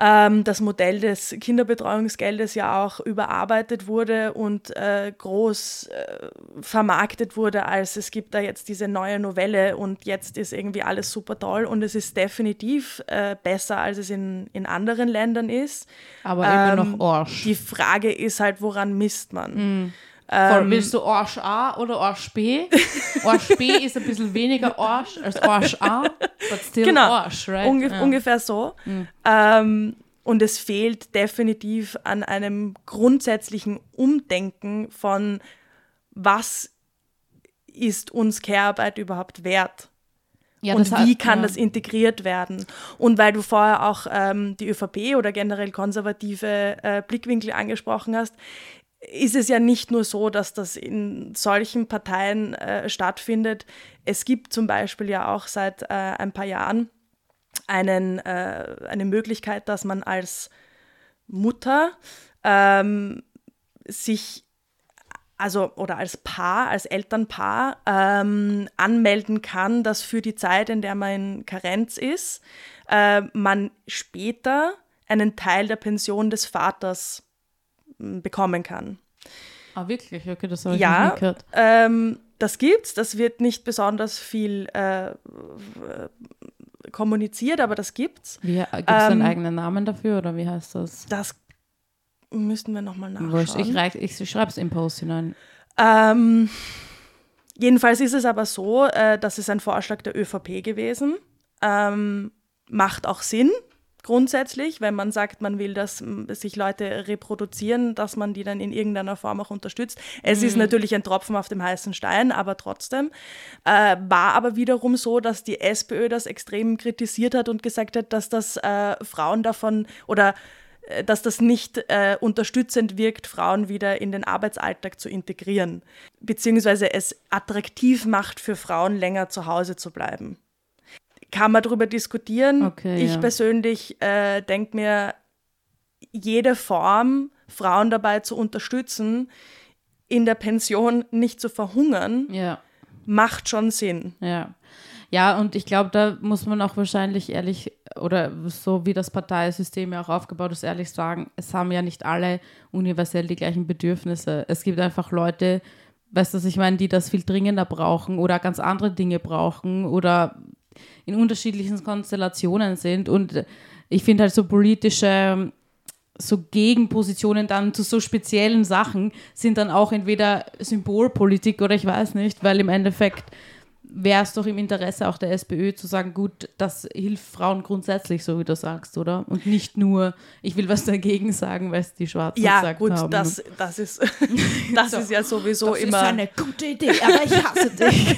ähm, das Modell des Kinderbetreuungsgeldes ja auch überarbeitet wurde und äh, groß äh, vermarktet wurde, als es gibt da jetzt diese neue Novelle und jetzt ist irgendwie alles super toll und es ist definitiv äh, besser, als es in, in anderen Ländern ist. Aber ähm, immer noch Arsch. Die Frage ist halt, woran misst man? Mm. Ähm, willst du Arsch A oder Arsch B? (laughs) Arsch B ist ein bisschen weniger Arsch als Arsch A, but still genau, Arsch, right? Ungef ja. Ungefähr so. Mhm. Ähm, und es fehlt definitiv an einem grundsätzlichen Umdenken von, was ist uns Care-Arbeit überhaupt wert? Ja, und wie kann ja. das integriert werden? Und weil du vorher auch ähm, die ÖVP oder generell konservative äh, Blickwinkel angesprochen hast, ist es ja nicht nur so, dass das in solchen Parteien äh, stattfindet. Es gibt zum Beispiel ja auch seit äh, ein paar Jahren einen, äh, eine Möglichkeit, dass man als Mutter ähm, sich also oder als Paar, als Elternpaar ähm, anmelden kann, dass für die Zeit, in der man in Karenz ist, äh, man später einen Teil der Pension des Vaters bekommen kann. Ah, wirklich? Okay, das habe ich ja, nicht gehört. Ähm, das gibt's. Das wird nicht besonders viel äh, kommuniziert, aber das gibt's. Gibt es ähm, einen eigenen Namen dafür oder wie heißt das? Das müssten wir nochmal nachschauen. Ich, reich, ich schreibe es im Post hinein. Ähm, jedenfalls ist es aber so, äh, das ist ein Vorschlag der ÖVP gewesen. Ähm, macht auch Sinn, grundsätzlich, wenn man sagt, man will, dass sich Leute reproduzieren, dass man die dann in irgendeiner Form auch unterstützt. Es mhm. ist natürlich ein Tropfen auf dem heißen Stein, aber trotzdem. Äh, war aber wiederum so, dass die SPÖ das extrem kritisiert hat und gesagt hat, dass das äh, Frauen davon oder äh, dass das nicht äh, unterstützend wirkt, Frauen wieder in den Arbeitsalltag zu integrieren, beziehungsweise es attraktiv macht für Frauen, länger zu Hause zu bleiben kann man darüber diskutieren. Okay, ich ja. persönlich äh, denke mir, jede Form, Frauen dabei zu unterstützen, in der Pension nicht zu verhungern, ja. macht schon Sinn. Ja. Ja, und ich glaube, da muss man auch wahrscheinlich ehrlich, oder so wie das Parteisystem ja auch aufgebaut ist, ehrlich sagen, es haben ja nicht alle universell die gleichen Bedürfnisse. Es gibt einfach Leute, weißt du, was ich meine, die das viel dringender brauchen oder ganz andere Dinge brauchen oder in unterschiedlichen Konstellationen sind. Und ich finde halt so politische so Gegenpositionen dann zu so speziellen Sachen sind dann auch entweder Symbolpolitik oder ich weiß nicht, weil im Endeffekt wäre es doch im Interesse auch der SPÖ zu sagen, gut, das hilft Frauen grundsätzlich, so wie du sagst, oder? Und nicht nur, ich will was dagegen sagen, weil es die Schwarzen ja, gesagt gut, haben. Ja, gut, das, ist, (laughs) das (laughs) so, ist ja sowieso das immer... Das ist eine gute Idee, aber ich hasse (laughs) dich.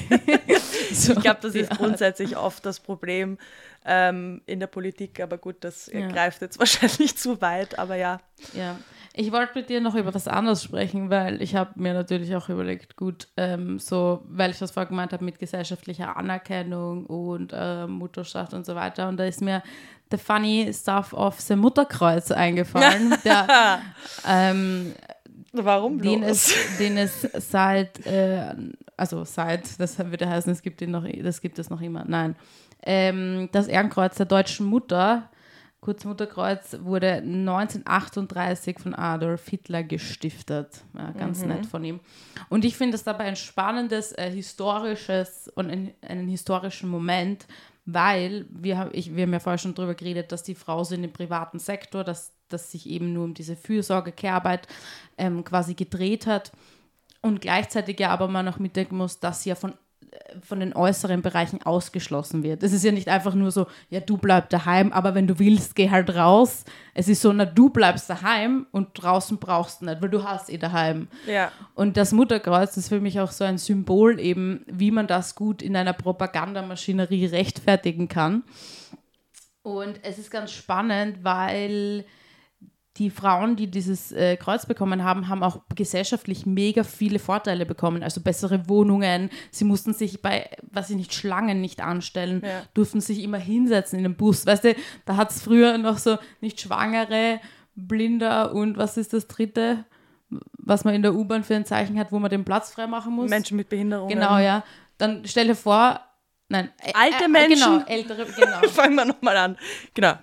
so, ich glaube, das ist grundsätzlich oft das Problem ähm, in der Politik, aber gut, das ja. greift jetzt wahrscheinlich zu weit, aber ja. Ja, ich wollte mit dir noch über was anderes sprechen, weil ich habe mir natürlich auch überlegt, gut, ähm, so, weil ich das vorher gemeint habe mit gesellschaftlicher Anerkennung und äh, Mutterschaft und so weiter. Und da ist mir the funny stuff of the Mutterkreuz eingefallen. (laughs) der, ähm, Warum bloß? Den es, den es seit, äh, also seit, das würde heißen, es gibt, ihn noch, das gibt es noch immer, nein. Ähm, das Ehrenkreuz der deutschen Mutter Kurzmutterkreuz wurde 1938 von Adolf Hitler gestiftet. Ja, ganz mhm. nett von ihm. Und ich finde es dabei ein spannendes äh, historisches und ein, einen historischen Moment, weil wir, ich, wir haben ja vorher schon darüber geredet, dass die Frau so in dem privaten Sektor, dass das sich eben nur um diese Fürsorge, Care-Arbeit ähm, quasi gedreht hat. Und gleichzeitig ja aber man auch mitdenken muss, dass sie ja von von den äußeren Bereichen ausgeschlossen wird. Es ist ja nicht einfach nur so, ja, du bleibst daheim, aber wenn du willst, geh halt raus. Es ist so, na, du bleibst daheim und draußen brauchst du nicht, weil du hast eh daheim. Ja. Und das Mutterkreuz ist für mich auch so ein Symbol eben, wie man das gut in einer Propagandamaschinerie rechtfertigen kann. Und es ist ganz spannend, weil die Frauen, die dieses äh, Kreuz bekommen haben, haben auch gesellschaftlich mega viele Vorteile bekommen. Also bessere Wohnungen. Sie mussten sich bei, was ich nicht, Schlangen nicht anstellen, ja. durften sich immer hinsetzen in den Bus. Weißt du, da hat es früher noch so nicht Schwangere, Blinder und was ist das dritte? Was man in der U-Bahn für ein Zeichen hat, wo man den Platz freimachen muss. Menschen mit Behinderungen. Genau, ja. Dann stell dir vor, nein. Alte äh, Menschen. Genau, ältere, genau. (laughs) Fangen wir nochmal an. Genau.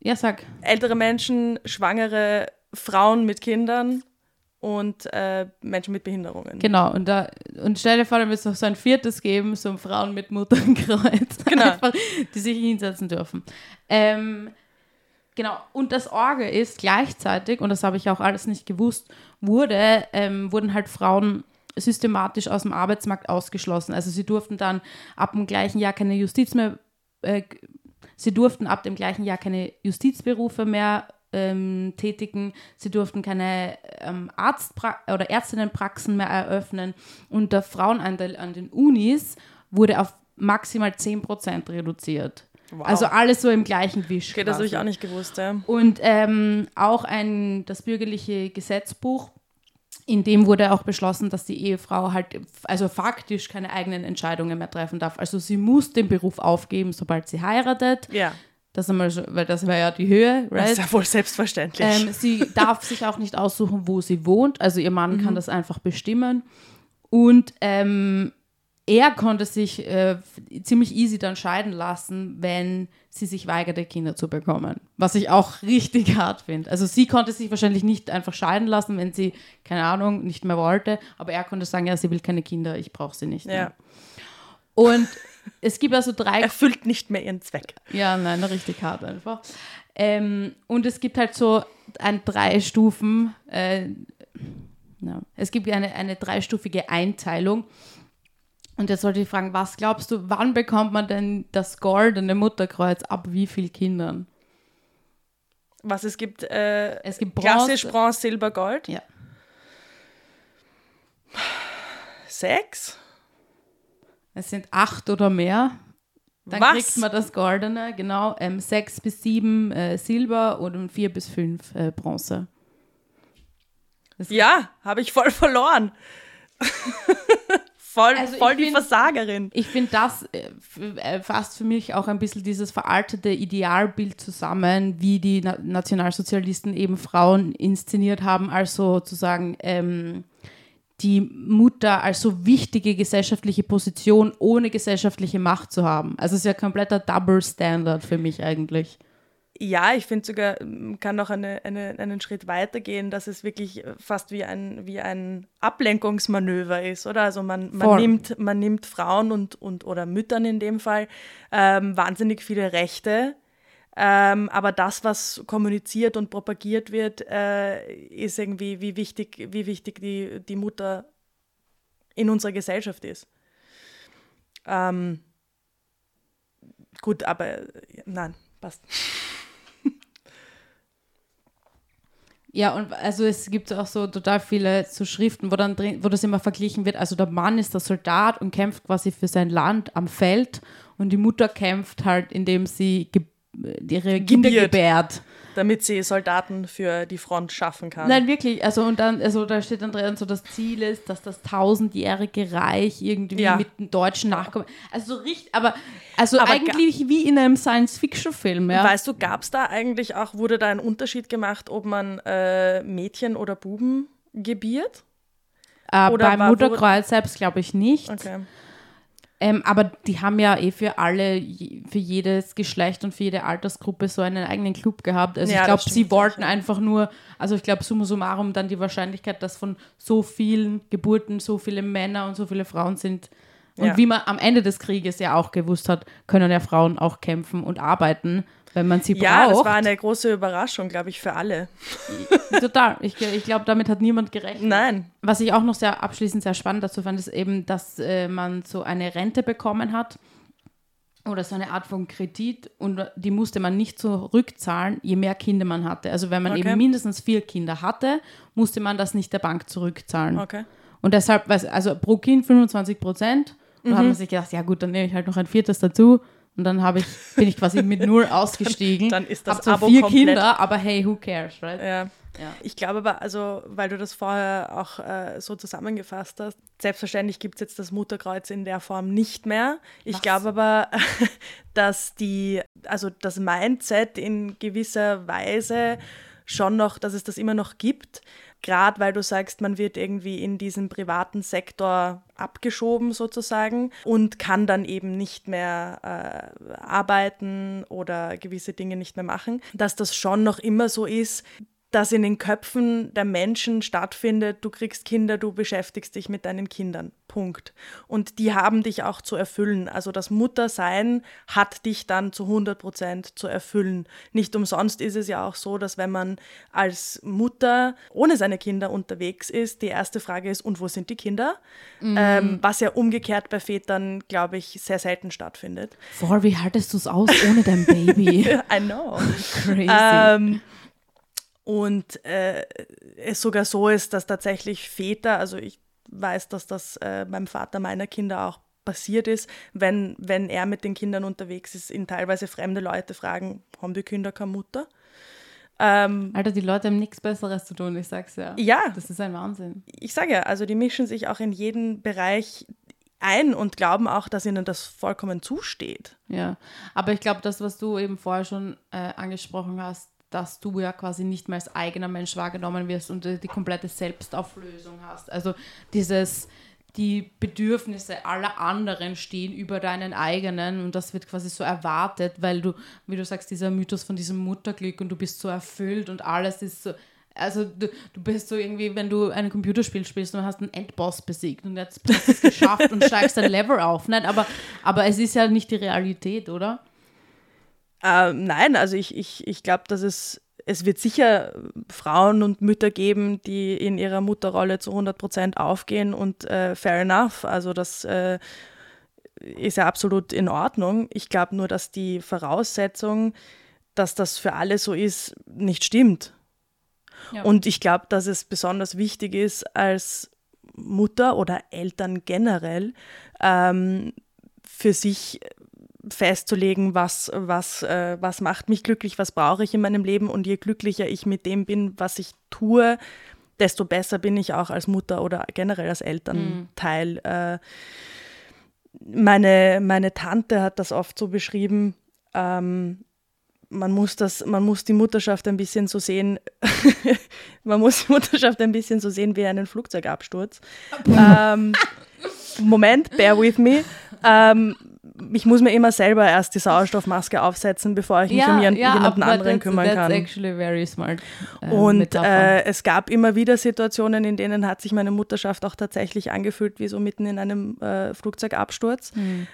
Ja, sag. Ältere Menschen, schwangere Frauen mit Kindern und äh, Menschen mit Behinderungen. Genau, und, da, und stell dir vor, dann wird es noch so ein viertes geben, so Frauen mit Mutterkreuz, (laughs) genau. Einfach, die sich hinsetzen dürfen. Ähm, genau, und das Orge ist gleichzeitig, und das habe ich auch alles nicht gewusst, wurde, ähm, wurden halt Frauen systematisch aus dem Arbeitsmarkt ausgeschlossen. Also sie durften dann ab dem gleichen Jahr keine Justiz mehr äh, Sie durften ab dem gleichen Jahr keine Justizberufe mehr ähm, tätigen. Sie durften keine ähm, Arztpra oder Ärztinnenpraxen mehr eröffnen. Und der Frauenanteil an den Unis wurde auf maximal 10% reduziert. Wow. Also alles so im gleichen Wisch. Okay, das habe ich auch nicht gewusst, ja. Und ähm, auch ein, das bürgerliche Gesetzbuch in dem wurde auch beschlossen, dass die Ehefrau halt, also faktisch keine eigenen Entscheidungen mehr treffen darf. Also sie muss den Beruf aufgeben, sobald sie heiratet. Ja. Das einmal, so- weil das wäre ja die Höhe, right? Das ist ja wohl selbstverständlich. Ähm, sie darf sich auch nicht aussuchen, wo sie wohnt. Also ihr Mann kann das einfach bestimmen. Und ähm, er konnte sich äh, ziemlich easy dann scheiden lassen, wenn sie sich weigerte, Kinder zu bekommen. Was ich auch (laughs) richtig hart finde. Also sie konnte sich wahrscheinlich nicht einfach scheiden lassen, wenn sie, keine Ahnung, nicht mehr wollte. Aber er konnte sagen, ja, sie will keine Kinder, ich brauche sie nicht. ja. Mehr. Und es gibt also drei (laughs) Erfüllt nicht mehr ihren Zweck. ja, nein, richtig hart einfach. Ähm, und es gibt halt so ein drei Stufen, äh, ja, es gibt eine, eine dreistufige Einteilung. Und jetzt sollte ich fragen, was glaubst du, wann bekommt man denn das goldene Mutterkreuz ab wie viel Kindern? Was es gibt, äh, Es gibt klassisch Bronze. Bronze, Silber, Gold. Ja. Sechs? Es sind acht oder mehr. Dann Was? kriegt man das Goldene, genau. Ähm, sechs bis sieben äh, Silber und vier bis fünf äh, Bronze. Ja, habe ich voll verloren. (laughs) voll Also voll die bin- Versagerin. Ich finde, das äh, äh, fasst für mich auch ein bisschen dieses veraltete Idealbild zusammen, wie die Na Nationalsozialisten eben Frauen inszeniert haben, als sozusagen ähm, die Mutter als so wichtige gesellschaftliche Position ohne gesellschaftliche Macht zu haben. Also es ist ja kompletter Double Standard für mich eigentlich. Ja, ich finde sogar, man kann noch eine, eine, einen Schritt weiter gehen, dass es wirklich fast wie ein, wie ein Ablenkungsmanöver ist, oder? Also man, man, Voll. nimmt, man nimmt Frauen und, und oder Müttern in dem Fall ähm, wahnsinnig viele Rechte. Ähm, aber das, was kommuniziert und propagiert wird, äh, ist irgendwie, wie wichtig, wie wichtig die, die Mutter in unserer Gesellschaft ist. Ähm, gut, aber äh, nein, passt. Ja, und also es gibt auch so total viele so Schriften, wo dann drin, wo das immer verglichen wird. Also der Mann ist der Soldat und kämpft quasi für sein Land am Feld und die Mutter kämpft halt, indem sie ihre Kinder gebärt. Damit sie Soldaten für die Front schaffen kann. Nein, wirklich. Also und dann, also da steht dann drin, so das Ziel ist, dass das tausendjährige Reich irgendwie Ja. mit den Deutschen nachkommt. Also so richtig, aber also Aber eigentlich wie in einem Science-Fiction-Film, ja. Weißt du, gab es da eigentlich auch, wurde da ein Unterschied gemacht, ob man äh, Mädchen oder Buben gebiert? äh, oder beim Mutterkreuz selbst glaube ich nicht. Okay. Ähm, aber die haben ja eh für alle, für jedes Geschlecht und für jede Altersgruppe so einen eigenen Club gehabt. Also Ja, ich glaube, sie wollten einfach nur, also ich glaube, summa summarum dann die Wahrscheinlichkeit, dass von so vielen Geburten so viele Männer und so viele Frauen sind. Und Ja. wie man am Ende des Krieges ja auch gewusst hat, können ja Frauen auch kämpfen und arbeiten, wenn man sie Ja, das braucht. war eine große Überraschung, glaube ich, für alle. (laughs) Total. Ich, ich glaube, damit hat niemand gerechnet. Nein. Was ich auch noch sehr abschließend sehr spannend dazu fand, ist eben, dass äh, man so eine Rente bekommen hat oder so eine Art von Kredit und die musste man nicht zurückzahlen, je mehr Kinder man hatte. Also wenn man Okay. eben mindestens vier Kinder hatte, musste man das nicht der Bank zurückzahlen. Okay. Und deshalb, also pro Kind 25 Prozent. Und da hat man sich gedacht, ja gut, dann nehme ich halt noch ein viertes dazu. Und dann habe ich, bin ich quasi mit null (laughs) ausgestiegen. Dann ist das Abo vier komplett- Kinder, aber hey, who cares, right? Ja. Ja. Ich glaube aber, also, weil du das vorher auch äh, so zusammengefasst hast, selbstverständlich gibt es jetzt das Mutterkreuz in der Form nicht mehr. Ich Was? glaube aber, (laughs) dass die, also das Mindset in gewisser Weise schon noch, dass es das immer noch gibt. Gerade weil du sagst, man wird irgendwie in diesen privaten Sektor abgeschoben sozusagen und kann dann eben nicht mehr äh, arbeiten oder gewisse Dinge nicht mehr machen, dass das schon noch immer so ist, dass in den Köpfen der Menschen stattfindet, du kriegst Kinder, du beschäftigst dich mit deinen Kindern. Punkt. Und die haben dich auch zu erfüllen. Also das Muttersein hat dich dann zu 100 Prozent zu erfüllen. Nicht umsonst ist es ja auch so, dass wenn man als Mutter ohne seine Kinder unterwegs ist, die erste Frage ist, und wo sind die Kinder? Ähm, was ja umgekehrt bei Vätern, glaube ich, sehr selten stattfindet. Voll, wie haltest du es aus ohne dein Baby? (laughs) I know. Crazy. Ähm, und äh, es sogar so ist, dass tatsächlich Väter, also ich weiß, dass das äh, beim Vater meiner Kinder auch passiert ist, wenn, wenn er mit den Kindern unterwegs ist, ihn teilweise fremde Leute fragen, haben die Kinder keine Mutter? Ähm, Alter, die Leute haben nichts Besseres zu tun, ich sag's ja. Ja. Das ist ein Wahnsinn. Ich sage ja, also die mischen sich auch in jeden Bereich ein und glauben auch, dass ihnen das vollkommen zusteht. Ja, aber ich glaube, das, was du eben vorher schon äh, angesprochen hast, dass du ja quasi nicht mehr als eigener Mensch wahrgenommen wirst und äh, die komplette Selbstauflösung hast. Also dieses, die Bedürfnisse aller anderen stehen über deinen eigenen und das wird quasi so erwartet, weil du, wie du sagst, dieser Mythos von diesem Mutterglück und du bist so erfüllt und alles ist so, also du, du bist so irgendwie, wenn du ein Computerspiel spielst und hast einen Endboss besiegt und jetzt hast du es geschafft und (laughs) steigst ein Level auf. Nicht? Aber, aber es ist ja nicht die Realität, oder? Ähm, nein, also ich, ich, ich glaube, dass es, es wird sicher Frauen und Mütter geben, die in ihrer Mutterrolle zu 100 Prozent aufgehen und äh, fair enough. Also das äh, ist ja absolut in Ordnung. Ich glaube nur, dass die Voraussetzung, dass das für alle so ist, nicht stimmt. Ja. Und ich glaube, dass es besonders wichtig ist, als Mutter oder Eltern generell ähm, für sich festzulegen, was, was, äh, was macht mich glücklich, was brauche ich in meinem Leben. Und je glücklicher ich mit dem bin, was ich tue, desto besser bin ich auch als Mutter oder generell als Elternteil. Mhm. Äh, meine, meine Tante hat das oft so beschrieben, ähm, man muss das, man muss die Mutterschaft ein bisschen so sehen, (laughs) man muss die Mutterschaft ein bisschen so sehen wie einen Flugzeugabsturz. ähm, Moment, bear with me. Ähm, ich muss mir immer selber erst die Sauerstoffmaske aufsetzen, bevor ich mich ja, um jemand, ja, jemanden anderen kümmern that's kann. Actually very smart, äh, und äh, es gab immer wieder Situationen, in denen hat sich meine Mutterschaft auch tatsächlich angefühlt wie so mitten in einem äh, Flugzeugabsturz. Mhm.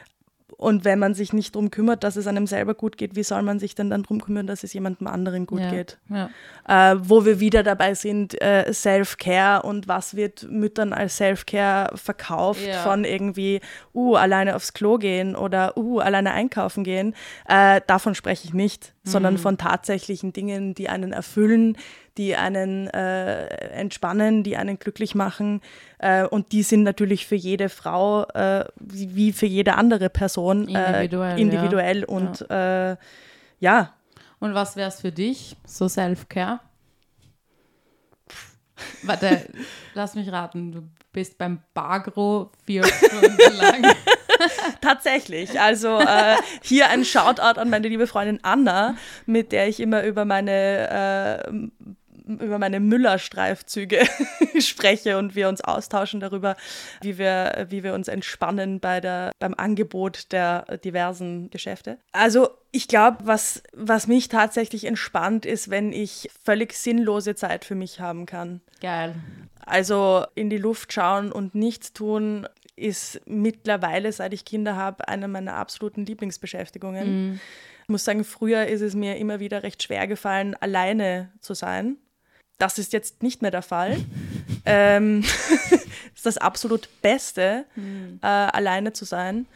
Und wenn man sich nicht darum kümmert, dass es einem selber gut geht, wie soll man sich denn dann darum kümmern, dass es jemandem anderen gut ja, geht? Ja. Äh, wo wir wieder dabei sind, äh, Self-Care und was wird Müttern als Self-Care verkauft ja. von irgendwie, uh, alleine aufs Klo gehen oder uh, alleine einkaufen gehen. Äh, davon spreche ich nicht, mhm. sondern von tatsächlichen Dingen, die einen erfüllen, die einen äh, entspannen, die einen glücklich machen. Äh, und die sind natürlich für jede Frau äh, wie für jede andere Person äh, individuell, individuell ja. und ja. Äh, ja. Und was wäre es für dich, so Self-Care? (laughs) Warte, lass mich raten, du bist beim Bagro vier Stunden lang. (laughs) Tatsächlich. Also äh, hier ein Shoutout an meine liebe Freundin Anna, mit der ich immer über meine äh, über meine Müller-Streifzüge (laughs) spreche und wir uns austauschen darüber, wie wir, wie wir uns entspannen bei der, beim Angebot der diversen Geschäfte. Also ich glaube, was, was mich tatsächlich entspannt, ist, wenn ich völlig sinnlose Zeit für mich haben kann. Geil. Also in die Luft schauen und nichts tun ist mittlerweile, seit ich Kinder habe, eine meiner absoluten Lieblingsbeschäftigungen. Mm. Ich muss sagen, früher ist es mir immer wieder recht schwer gefallen, alleine zu sein. Das ist jetzt nicht mehr der Fall. (laughs) ähm, (laughs) ist das absolut Beste, mhm. äh, alleine zu sein.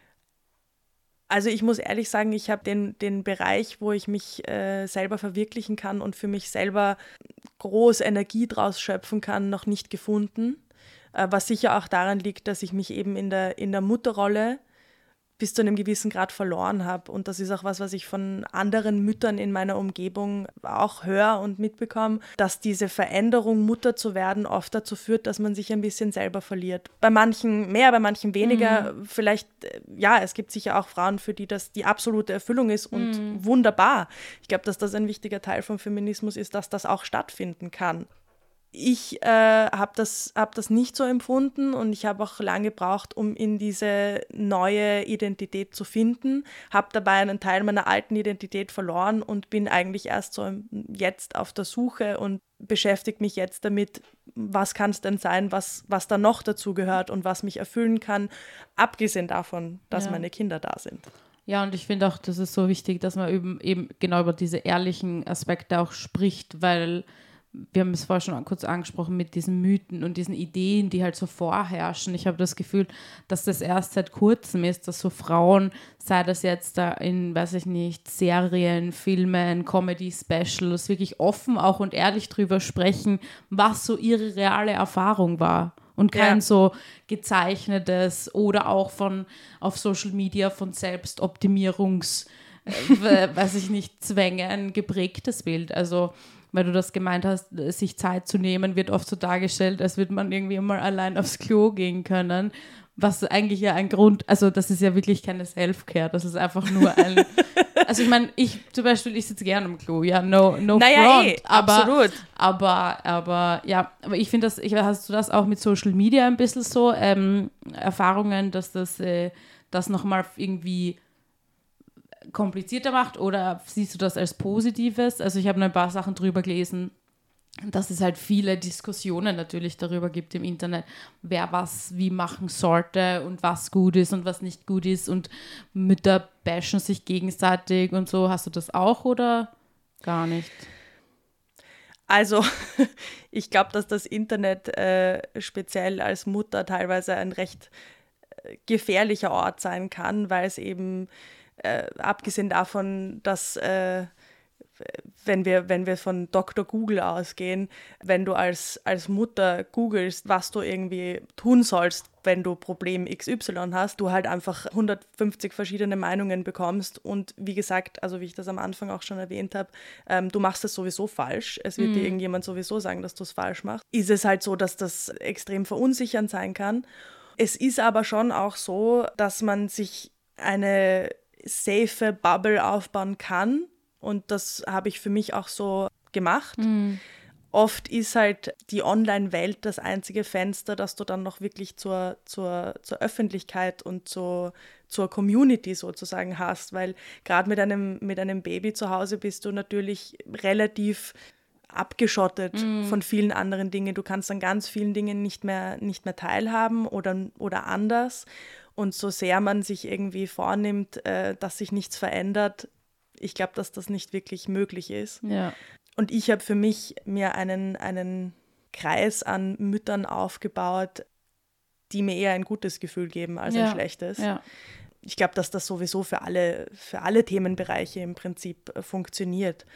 Also ich muss ehrlich sagen, ich habe den, den Bereich, wo ich mich äh, selber verwirklichen kann und für mich selber groß Energie draus schöpfen kann, noch nicht gefunden. Äh, was sicher auch daran liegt, dass ich mich eben in der, in der Mutterrolle bis zu einem gewissen Grad verloren habe. Und das ist auch was, was ich von anderen Müttern in meiner Umgebung auch höre und mitbekomme, dass diese Veränderung, Mutter zu werden, oft dazu führt, dass man sich ein bisschen selber verliert. Bei manchen mehr, bei manchen weniger. Mhm. Vielleicht, äh, ja, es gibt sicher auch Frauen, für die das die absolute Erfüllung ist und mhm. wunderbar. Ich glaube, dass das ein wichtiger Teil vom Feminismus ist, dass das auch stattfinden kann ich äh, habe das, hab das nicht so empfunden und ich habe auch lange gebraucht, um in diese neue Identität zu finden, habe dabei einen Teil meiner alten Identität verloren und bin eigentlich erst so jetzt auf der Suche und beschäftige mich jetzt damit, was kann es denn sein, was, was da noch dazu gehört und was mich erfüllen kann, abgesehen davon, dass ja. meine Kinder da sind. Ja, und ich finde auch, das ist so wichtig, dass man eben, eben genau über diese ehrlichen Aspekte auch spricht, weil wir haben es vorher schon kurz angesprochen mit diesen Mythen und diesen Ideen, die halt so vorherrschen. Ich habe das Gefühl, dass das erst seit kurzem ist, dass so Frauen, sei das jetzt da in, weiß ich nicht, Serien, Filmen, Comedy-Specials, wirklich offen auch und ehrlich drüber sprechen, was so ihre reale Erfahrung war. Und kein ja. so gezeichnetes oder auch von auf Social Media von Selbstoptimierungs- äh, (laughs) weiß ich nicht, Zwänge ein geprägtes Bild. Also weil du das gemeint hast, sich Zeit zu nehmen, wird oft so dargestellt, als würde man irgendwie mal allein aufs Klo gehen können was eigentlich ja ein Grund, also das ist ja wirklich keine Self-Care, das ist einfach nur ein, (laughs) also ich meine, ich zum Beispiel, ich sitze gerne im Klo, ja, no, no naja, front, eh, aber, absolut. aber, aber, ja, aber ich finde das, ich, hast du das auch mit Social Media ein bisschen so, ähm, Erfahrungen, dass das, äh, das nochmal irgendwie komplizierter macht oder siehst du das als Positives? Also ich habe ein paar Sachen drüber gelesen, dass es halt viele Diskussionen natürlich darüber gibt im Internet, wer was wie machen sollte und was gut ist und was nicht gut ist und Mütter bashen sich gegenseitig und so. Hast du das auch oder gar nicht? Also, (laughs) ich glaube, dass das Internet äh, speziell als Mutter teilweise ein recht äh, gefährlicher Ort sein kann, weil es eben, äh, abgesehen davon, dass äh, wenn wir, wenn wir von Dr. Google ausgehen, wenn du als, als Mutter googelst, was du irgendwie tun sollst, wenn du Problem XY hast, du halt einfach 150 verschiedene Meinungen bekommst und wie gesagt, also wie ich das am Anfang auch schon erwähnt habe, ähm, du machst es sowieso falsch. Es wird mhm. dir irgendjemand sowieso sagen, dass du es falsch machst. Ist es halt so, dass das extrem verunsichernd sein kann. Es ist aber schon auch so, dass man sich eine safe Bubble aufbauen kann, und das habe ich für mich auch so gemacht. Mhm. Oft ist halt die Online-Welt das einzige Fenster, das du dann noch wirklich zur, zur, zur Öffentlichkeit und zur, zur Community sozusagen hast, weil gerade mit einem, mit einem Baby zu Hause bist du natürlich relativ abgeschottet mm. von vielen anderen Dingen. Du kannst an ganz vielen Dingen nicht mehr, nicht mehr teilhaben oder, oder anders. Und so sehr man sich irgendwie vornimmt, äh, dass sich nichts verändert, ich glaube, dass das nicht wirklich möglich ist. Ja. Und ich habe für mich mir einen, einen Kreis an Müttern aufgebaut, die mir eher ein gutes Gefühl geben als ja. ein schlechtes. Ja. Ich glaube, dass das sowieso für alle, für alle Themenbereiche im Prinzip äh, funktioniert.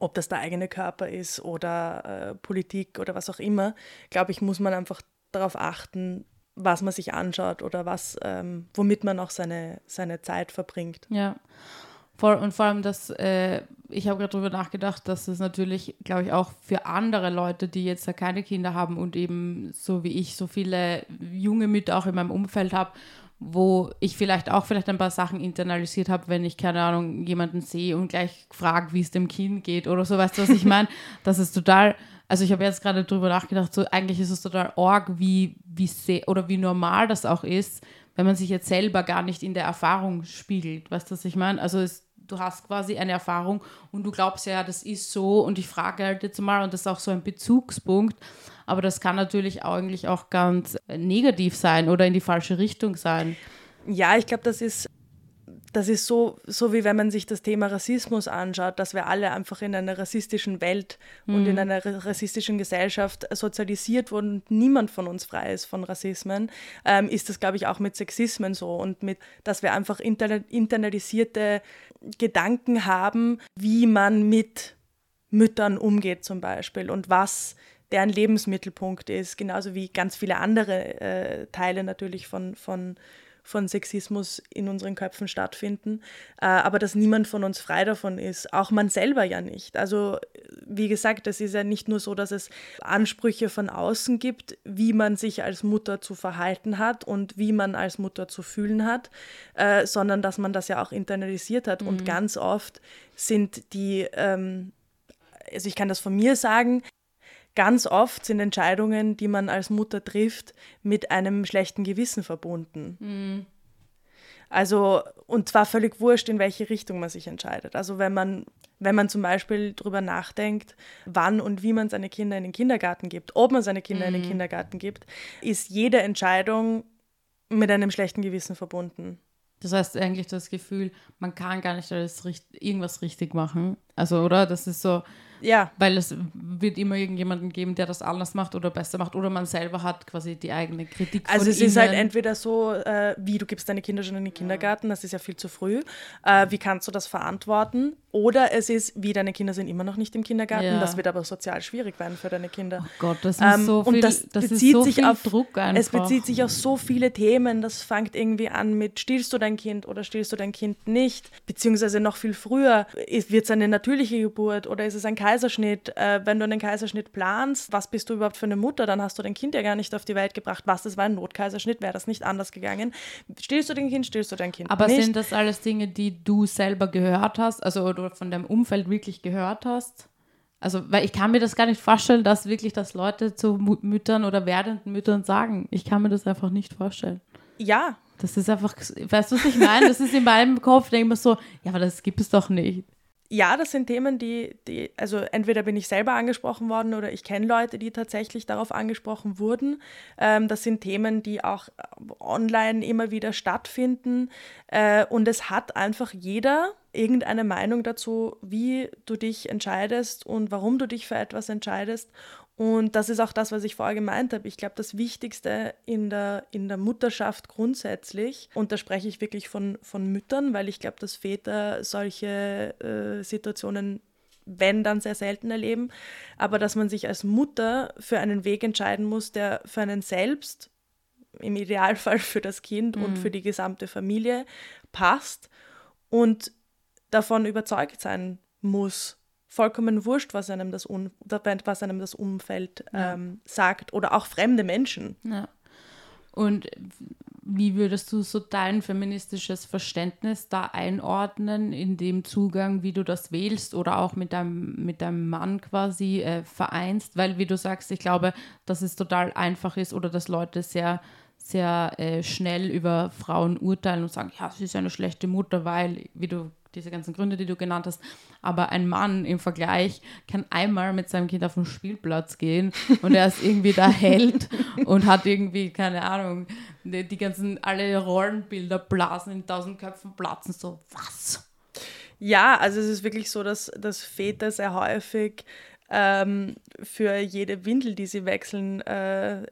Ob das der eigene Körper ist oder äh, Politik oder was auch immer, glaube ich, muss man einfach darauf achten, was man sich anschaut oder was, ähm, womit man auch seine, seine Zeit verbringt. Ja. Vor, und vor allem, dass äh, ich habe gerade darüber nachgedacht, dass es natürlich, glaube ich, auch für andere Leute, die jetzt ja keine Kinder haben und eben so wie ich so viele junge Mütter auch in meinem Umfeld habe, wo ich vielleicht auch vielleicht ein paar Sachen internalisiert habe, wenn ich, keine Ahnung, jemanden sehe und gleich frage, wie es dem Kind geht oder so, weißt du, was ich (laughs) meine? das ist total, also ich habe jetzt gerade darüber nachgedacht, so eigentlich ist es total arg, wie, wie sehr oder wie normal das auch ist, wenn man sich jetzt selber gar nicht in der Erfahrung spiegelt. Weißt du, was ich meine? Also es, du hast quasi eine Erfahrung und du glaubst ja, das ist so und ich frage halt jetzt mal und das ist auch so ein Bezugspunkt. Aber das kann natürlich eigentlich auch ganz negativ sein oder in die falsche Richtung sein. Ja, ich glaube, das ist das ist so, so wie wenn man sich das Thema Rassismus anschaut, dass wir alle einfach in einer rassistischen Welt mhm. und in mhm. einer rassistischen Gesellschaft sozialisiert wurden und niemand von uns frei ist von Rassismen, ähm, ist das, glaube ich, auch mit Sexismen so und mit, dass wir einfach internalisierte Gedanken haben, wie man mit Müttern umgeht zum Beispiel und was deren Lebensmittelpunkt ist, genauso wie ganz viele andere äh, Teile natürlich von, von von Sexismus in unseren Köpfen stattfinden, äh, aber dass niemand von uns frei davon ist, auch man selber ja nicht. Also wie gesagt, es ist ja nicht nur so, dass es Ansprüche von außen gibt, wie man sich als Mutter zu verhalten hat und wie man als Mutter zu fühlen hat, äh, sondern dass man das ja auch internalisiert hat. Mhm. Und ganz oft sind die, ähm, also ich kann das von mir sagen, Ganz oft sind Entscheidungen, die man als Mutter trifft, mit einem schlechten Gewissen verbunden. Mhm. Also, und zwar völlig wurscht, in welche Richtung man sich entscheidet. Also, wenn man, wenn man zum Beispiel darüber nachdenkt, wann und wie man seine Kinder in den Kindergarten gibt, ob man seine Kinder mhm. in den mhm. Kindergarten gibt, ist jede Entscheidung mit einem schlechten Gewissen verbunden. Das heißt eigentlich das Gefühl, man kann gar nicht alles irgendwas richtig machen. Also, oder? Das ist so, ja. Weil es wird immer irgendjemanden geben, der das anders macht oder besser macht oder man selber hat quasi die eigene Kritik. Also es innen. ist halt entweder so, äh, wie du gibst deine Kinder schon in den Kindergarten, das ist ja viel zu früh. Äh, wie kannst du das verantworten? Oder es ist, wie deine Kinder sind immer noch nicht im Kindergarten, Ja. das wird aber sozial schwierig werden für deine Kinder. Oh Gott, das ist Ähm, so viel, und das, das bezieht so sich viel auf Druck einfach. Es bezieht sich auf so viele Themen. Das fängt irgendwie an mit stillst du dein Kind oder stillst du dein Kind nicht, beziehungsweise noch viel früher wird es eine natürliche Geburt oder ist es ein Kaiserschnitt? Äh, wenn du einen Kaiserschnitt planst, was bist du überhaupt für eine Mutter? Dann hast du dein Kind ja gar nicht auf die Welt gebracht. Was das war ein Notkaiserschnitt, wäre das nicht anders gegangen. Stillst du dein Kind, stillst du dein Kind Aber nicht? sind das alles Dinge, die du selber gehört hast, also oder von deinem Umfeld wirklich gehört hast? Also, weil ich kann mir das gar nicht vorstellen, dass wirklich das Leute zu Müttern oder werdenden Müttern sagen. Ich kann mir das einfach nicht vorstellen. ja, Das ist einfach, weißt du, was ich meine? Das ist in meinem Kopf, denke ich mir so, ja, aber das gibt es doch nicht. Ja, das sind Themen, die, die, also entweder bin ich selber angesprochen worden oder ich kenne Leute, die tatsächlich darauf angesprochen wurden. Ähm, das sind Themen, die auch äh, online immer wieder stattfinden. Äh, und es hat einfach jeder irgendeine Meinung dazu, wie du dich entscheidest und warum du dich für etwas entscheidest. Und das ist auch das, was ich vorher gemeint habe. Ich glaube, das Wichtigste in der, in der Mutterschaft grundsätzlich, und da spreche ich wirklich von, von Müttern, weil ich glaube, dass Väter solche äh, Situationen, wenn dann sehr selten erleben, aber dass man sich als Mutter für einen Weg entscheiden muss, der für einen selbst, im Idealfall für das Kind und für die gesamte Familie passt und davon überzeugt sein muss. Vollkommen wurscht, was einem das, Un was einem das Umfeld ähm, sagt oder auch fremde Menschen. Ja. Und wie würdest du so dein feministisches Verständnis da einordnen in dem Zugang, wie du das wählst oder auch mit deinem, mit deinem Mann quasi äh, vereinst? Weil, wie du sagst, ich glaube, dass es total einfach ist oder dass Leute sehr, sehr äh, schnell über Frauen urteilen und sagen, ja, sie ist eine schlechte Mutter, weil, wie du diese ganzen Gründe, die du genannt hast. Aber ein Mann im Vergleich kann einmal mit seinem Kind auf den Spielplatz gehen (laughs) und er ist irgendwie der Held und hat irgendwie, keine Ahnung, die, die ganzen, alle Rollenbilder blasen in tausend Köpfen platzen. So, was? Ja, also es ist wirklich so, dass, dass Väter sehr häufig ähm, für jede Windel, die sie wechseln, äh,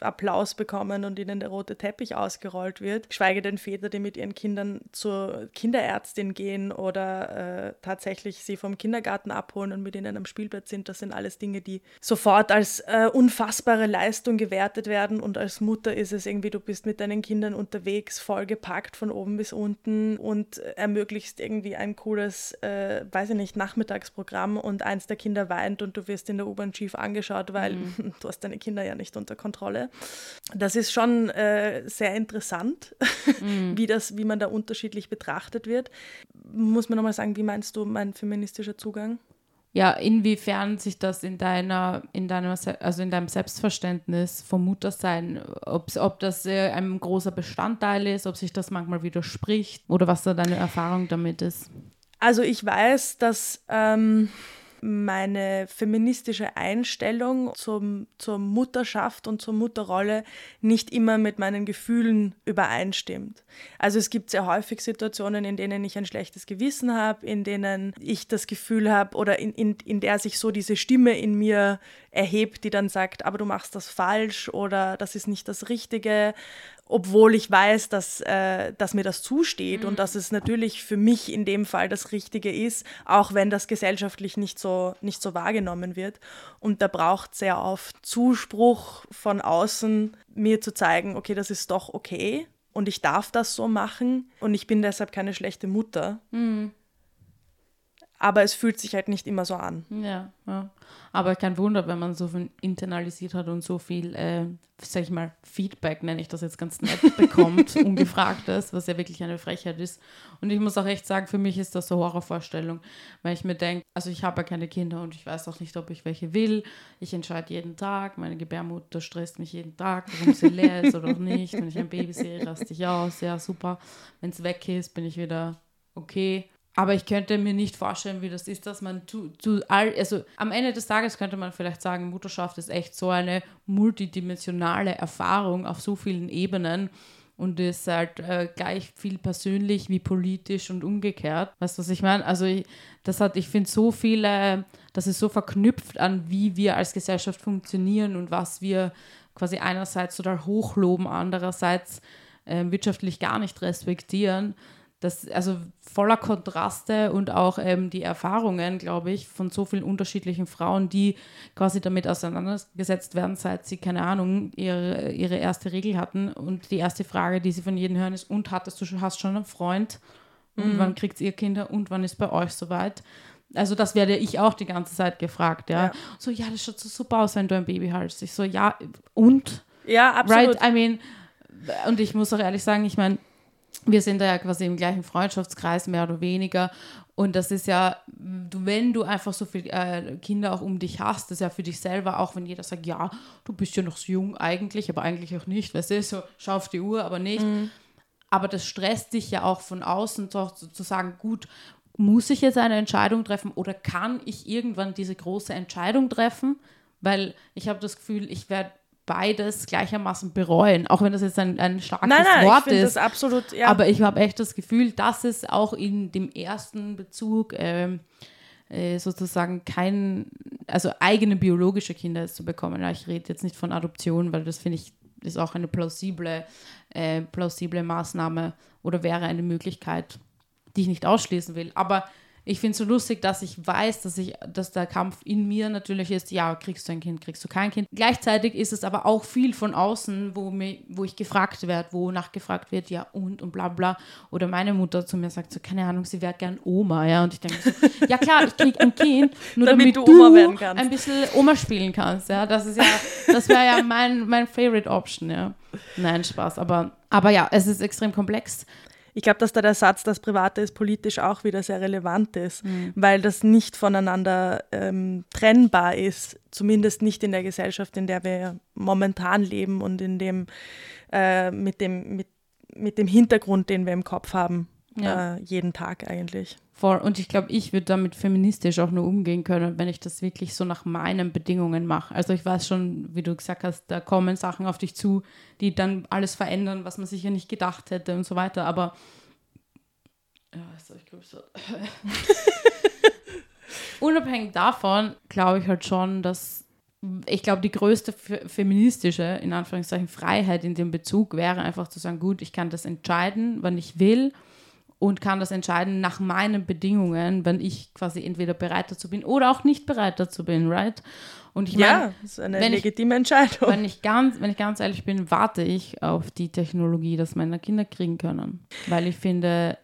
Applaus bekommen und ihnen der rote Teppich ausgerollt wird. Schweige denn Väter, die mit ihren Kindern zur Kinderärztin gehen oder äh, tatsächlich sie vom Kindergarten abholen und mit ihnen am Spielplatz sind. Das sind alles Dinge, die sofort als äh, unfassbare Leistung gewertet werden. Und als Mutter ist es irgendwie, du bist mit deinen Kindern unterwegs, vollgepackt von oben bis unten und ermöglichst irgendwie ein cooles, äh, weiß ich nicht, Nachmittagsprogramm und eins der Kinder weint und du wirst in der U-Bahn schief angeschaut, weil (laughs) du hast deine Kinder ja nicht unter Kontrolle. Das ist schon äh, sehr interessant, (laughs) wie, das, wie man da unterschiedlich betrachtet wird. Muss man nochmal sagen, wie meinst du mein feministischer Zugang? Ja, inwiefern sich das in deiner, in deiner, also in deinem Selbstverständnis vom Muttersein, ob, ob das äh, ein großer Bestandteil ist, ob sich das manchmal widerspricht oder was da deine Erfahrung damit ist. Also ich weiß, dass ähm, meine feministische Einstellung zum, zur Mutterschaft und zur Mutterrolle nicht immer mit meinen Gefühlen übereinstimmt. Also es gibt sehr häufig Situationen, in denen ich ein schlechtes Gewissen habe, in denen ich das Gefühl habe oder in, in, in der sich so diese Stimme in mir erhebt, die dann sagt, aber du machst das falsch oder das ist nicht das Richtige obwohl ich weiß, dass, äh, dass mir das zusteht und dass es natürlich für mich in dem Fall das Richtige ist, auch wenn das gesellschaftlich nicht so, nicht so wahrgenommen wird. Und da braucht sehr oft Zuspruch von außen, mir zu zeigen, okay, das ist doch okay und ich darf das so machen und ich bin deshalb keine schlechte Mutter. Aber es fühlt sich halt nicht immer so an. Ja, ja. Aber kein Wunder, wenn man so viel internalisiert hat und so viel, äh, sag ich mal, Feedback, nenne ich das jetzt ganz nett, (laughs) bekommt, ungefragtes, was ja wirklich eine Frechheit ist. Und ich muss auch echt sagen, für mich ist das so Horrorvorstellung, weil ich mir denke, also ich habe ja keine Kinder und ich weiß auch nicht, ob ich welche will. Ich entscheide jeden Tag, meine Gebärmutter stresst mich jeden Tag, warum sie leer ist oder nicht. Wenn ich ein Baby sehe, raste ich aus, ja super. Wenn es weg ist, bin ich wieder okay. Aber ich könnte mir nicht vorstellen, wie das ist, dass man zu, zu all, also am Ende des Tages könnte man vielleicht sagen, Mutterschaft ist echt so eine multidimensionale Erfahrung auf so vielen Ebenen und ist halt äh, gleich viel persönlich wie politisch und umgekehrt. Weißt du, was ich meine? Also ich, das hat, ich finde so viele, das ist so verknüpft an, wie wir als Gesellschaft funktionieren und was wir quasi einerseits total hochloben, andererseits äh, wirtschaftlich gar nicht respektieren das, also voller Kontraste und auch ähm, die Erfahrungen, glaube ich, von so vielen unterschiedlichen Frauen, die quasi damit auseinandergesetzt werden, seit sie, keine Ahnung, ihre, ihre erste Regel hatten. Und die erste Frage, die sie von jedem hören, ist, und hattest du schon, hast schon einen Freund? Und mhm. wann kriegt ihr Kinder? Und wann ist bei euch soweit? Also das werde ich auch die ganze Zeit gefragt, ja. ja. So, ja, das schaut so super aus, wenn du ein Baby hast. Ich so, ja, und? Ja, absolut. Right, I mean, und ich muss auch ehrlich sagen, ich meine, wir sind da ja quasi im gleichen Freundschaftskreis, mehr oder weniger. Und das ist ja, wenn du einfach so viele äh, Kinder auch um dich hast, das ist ja für dich selber, auch wenn jeder sagt, ja, du bist ja noch so jung eigentlich, aber eigentlich auch nicht, weißt du, so, schau auf die Uhr, aber nicht. Mhm. Aber das stresst dich ja auch von außen, doch zu, zu sagen, gut, muss ich jetzt eine Entscheidung treffen oder kann ich irgendwann diese große Entscheidung treffen? Weil ich habe das Gefühl, ich werde beides gleichermaßen bereuen, auch wenn das jetzt ein, ein starkes nein, nein, Wort ich ist. Das absolut, ja. Aber ich habe echt das Gefühl, dass es auch in dem ersten Bezug ähm, äh, sozusagen kein, also eigene biologische Kinder zu bekommen. Ja, ich rede jetzt nicht von Adoption, weil das finde ich ist auch eine plausible, äh, plausible Maßnahme oder wäre eine Möglichkeit, die ich nicht ausschließen will. Aber ich finde es so lustig, dass ich weiß, dass ich, dass der Kampf in mir natürlich ist, ja, kriegst du ein Kind, kriegst du kein Kind. Gleichzeitig ist es aber auch viel von außen, wo, mir, wo ich gefragt werde, wo nachgefragt wird, ja und und bla bla. Oder meine Mutter zu mir sagt so, keine Ahnung, sie wäre gern Oma, ja. Und ich denke so, (laughs) ja klar, ich kriege ein Kind, nur damit, damit du, du ein bisschen Oma spielen kannst, ja. Das ist ja, das wäre ja mein, mein Favorite Option, ja. Nein, Spaß, aber, aber ja, es ist extrem komplex ich glaube, dass da der Satz, das Private ist politisch auch wieder sehr relevant ist, mhm. weil das nicht voneinander ähm, trennbar ist, zumindest nicht in der Gesellschaft, in der wir momentan leben und in dem, äh, mit, dem mit, mit dem Hintergrund, den wir im Kopf haben, ja. äh, jeden Tag eigentlich. Voll. Und ich glaube, ich würde damit feministisch auch nur umgehen können, wenn ich das wirklich so nach meinen Bedingungen mache. Also ich weiß schon, wie du gesagt hast, da kommen Sachen auf dich zu, die dann alles verändern, was man sicher nicht gedacht hätte und so weiter. Aber ja, also ich glaube (laughs) so. Unabhängig davon glaube ich halt schon, dass ich glaube, die größte feministische, in Anführungszeichen, Freiheit in dem Bezug wäre einfach zu sagen, gut, ich kann das entscheiden, wann ich will und kann das entscheiden nach meinen Bedingungen, wenn ich quasi entweder bereit dazu bin oder auch nicht bereit dazu bin, right? Und ich meine, ja, das ist eine legitime ich, Entscheidung. Wenn ich, ganz, wenn ich ganz ehrlich bin, warte ich auf die Technologie, dass meine Kinder kriegen können. Weil ich finde,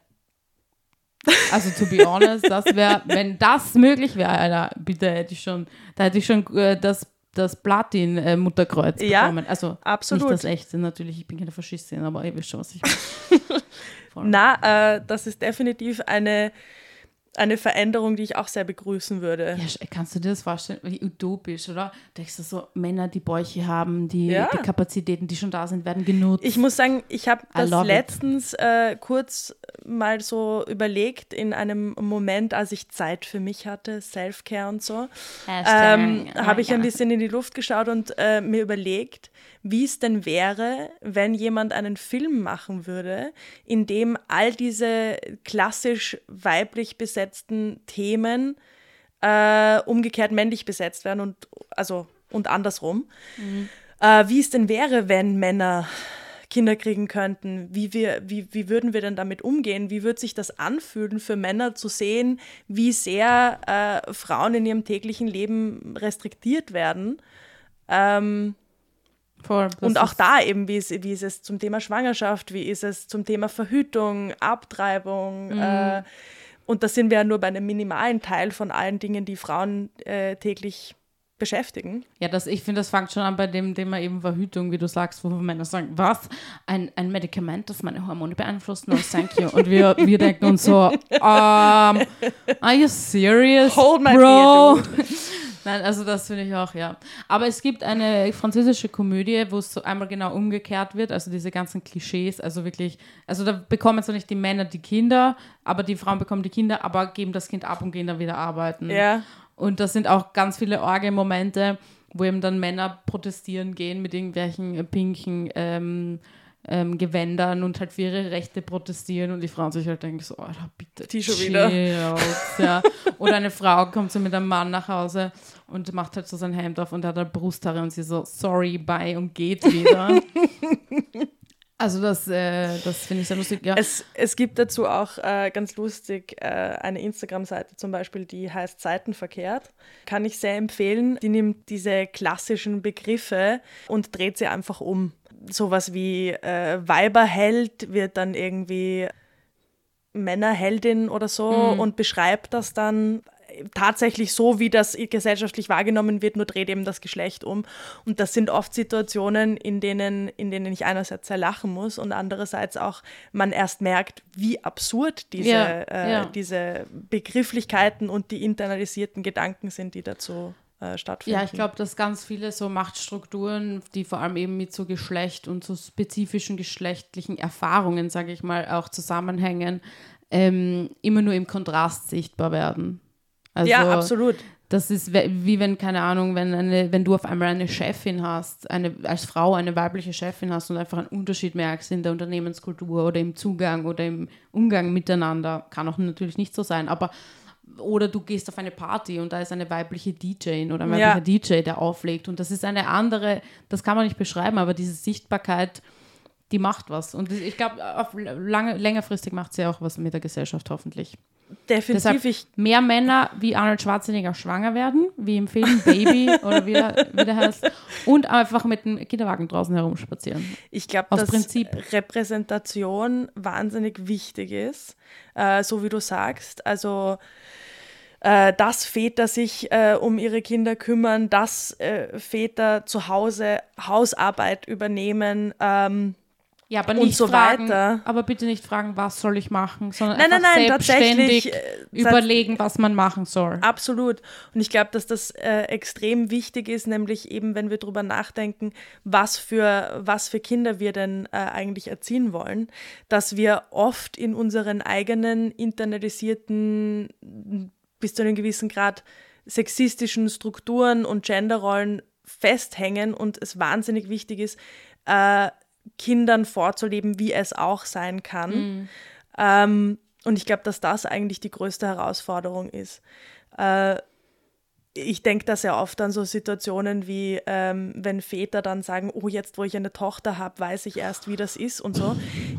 also to be honest, das wäre, wenn das möglich wäre, Alter, bitte hätte ich schon, da hätte ich schon äh, das das Platin-Mutterkreuz äh, ja, bekommen. Also absolut. nicht das echte natürlich, ich bin keine Faschistin, aber ihr wisst schon, was ich (laughs) meine. Na, äh, das ist definitiv eine eine Veränderung, die ich auch sehr begrüßen würde. Ja, kannst du dir das vorstellen? Wie utopisch, oder? Denkst du so, Männer, die Bäuche haben, die, ja. die Kapazitäten, die schon da sind, werden genutzt? Ich muss sagen, ich habe das letztens äh, kurz mal so überlegt, in einem Moment, als ich Zeit für mich hatte, Self-Care und so, ähm, habe ich ein bisschen in die Luft geschaut und äh, mir überlegt, wie es denn wäre, wenn jemand einen Film machen würde, in dem all diese klassisch weiblich besetzten Themen äh, umgekehrt männlich besetzt werden und also und andersrum. Mhm. Äh, wie es denn wäre, wenn Männer Kinder kriegen könnten, wie, wir, wie, wie würden wir denn damit umgehen? Wie würde sich das anfühlen für Männer zu sehen, wie sehr äh, Frauen in ihrem täglichen Leben restriktiert werden? Ähm, Voll, und auch da eben, wie ist, wie ist es zum Thema Schwangerschaft, wie ist es zum Thema Verhütung, Abtreibung. Mhm. Äh, und da sind wir ja nur bei einem minimalen Teil von allen Dingen, die Frauen äh, täglich beschäftigen. Ja, das, ich finde, das fängt schon an bei dem Thema eben Verhütung, wie du sagst, wo Männer sagen, was? Ein, ein Medikament, das meine Hormone beeinflusst? No, thank you. Und wir, wir denken uns so, (laughs) um, are you serious, Hold my bro? Beer, (laughs) Nein, also das finde ich auch, ja. Aber es gibt eine französische Komödie, wo es so einmal genau umgekehrt wird, also diese ganzen Klischees, also wirklich, also da bekommen so nicht die Männer die Kinder, aber die Frauen bekommen die Kinder, aber geben das Kind ab und gehen dann wieder arbeiten. Ja. Und das sind auch ganz viele Orge-Momente, wo eben dann Männer protestieren gehen mit irgendwelchen pinken ähm, ähm, Gewändern und halt für ihre Rechte protestieren und die Frauen sich halt denken so, oh, bitte. Die schon wieder. ja. Oder eine Frau kommt so mit einem Mann nach Hause und macht halt so sein Hemd auf und hat halt Brusthaare und sie so, sorry, bye und geht wieder. (laughs) Also das, äh, das finde ich sehr lustig, ja. Es, es gibt dazu auch äh, ganz lustig äh, eine Instagram-Seite zum Beispiel, die heißt Seitenverkehrt. Kann ich sehr empfehlen. Die nimmt diese klassischen Begriffe und dreht sie einfach um. Sowas wie äh, Weiberheld wird dann irgendwie Männerheldin oder so mhm. und beschreibt das dann tatsächlich so, wie das gesellschaftlich wahrgenommen wird, nur dreht eben das Geschlecht um. Und das sind oft Situationen, in denen, in denen ich einerseits sehr lachen muss und andererseits auch man erst merkt, wie absurd diese, ja, äh, ja. diese Begrifflichkeiten und die internalisierten Gedanken sind, die dazu äh, stattfinden. Ja, ich glaube, dass ganz viele so Machtstrukturen, die vor allem eben mit so Geschlecht und so spezifischen geschlechtlichen Erfahrungen, sage ich mal, auch zusammenhängen, ähm, immer nur im Kontrast sichtbar werden. Also, ja, absolut. Das ist wie wenn, keine Ahnung, wenn, eine, wenn du auf einmal eine Chefin hast, eine, als Frau eine weibliche Chefin hast und einfach einen Unterschied merkst in der Unternehmenskultur oder im Zugang oder im Umgang miteinander. Kann auch natürlich nicht so sein, aber oder du gehst auf eine Party und da ist eine weibliche DJ oder ein weiblicher ja. DJ, der auflegt und das ist eine andere, das kann man nicht beschreiben, aber diese Sichtbarkeit, die macht was. Und ich glaube, längerfristig macht sie auch was mit der Gesellschaft hoffentlich. Definitiv. Ich mehr Männer wie Arnold Schwarzenegger schwanger werden, wie im Film Baby (laughs) oder wie der, wie der heißt, und einfach mit dem Kinderwagen draußen herumspazieren. Ich glaube, dass Prinzip. Repräsentation wahnsinnig wichtig ist, äh, so wie du sagst. Also äh, dass Väter sich äh, um ihre Kinder kümmern, dass äh, Väter zu Hause Hausarbeit übernehmen. Ähm, ja, aber nicht so fragen, weiter. Aber bitte nicht fragen, was soll ich machen, sondern nein, einfach nein, nein, selbstständig äh, überlegen, was man machen soll. Absolut. Und ich glaube, dass das äh, extrem wichtig ist, nämlich eben, wenn wir darüber nachdenken, was für, was für Kinder wir denn äh, eigentlich erziehen wollen, dass wir oft in unseren eigenen internalisierten, bis zu einem gewissen Grad sexistischen Strukturen und Genderrollen festhängen und es wahnsinnig wichtig ist, äh, Kindern vorzuleben, wie es auch sein kann. Mhm. Ähm, und ich glaube, dass das eigentlich die größte Herausforderung ist. Äh, ich denke da sehr oft an so Situationen wie, ähm, wenn Väter dann sagen, oh, jetzt wo ich eine Tochter habe, weiß ich erst, wie das ist und so.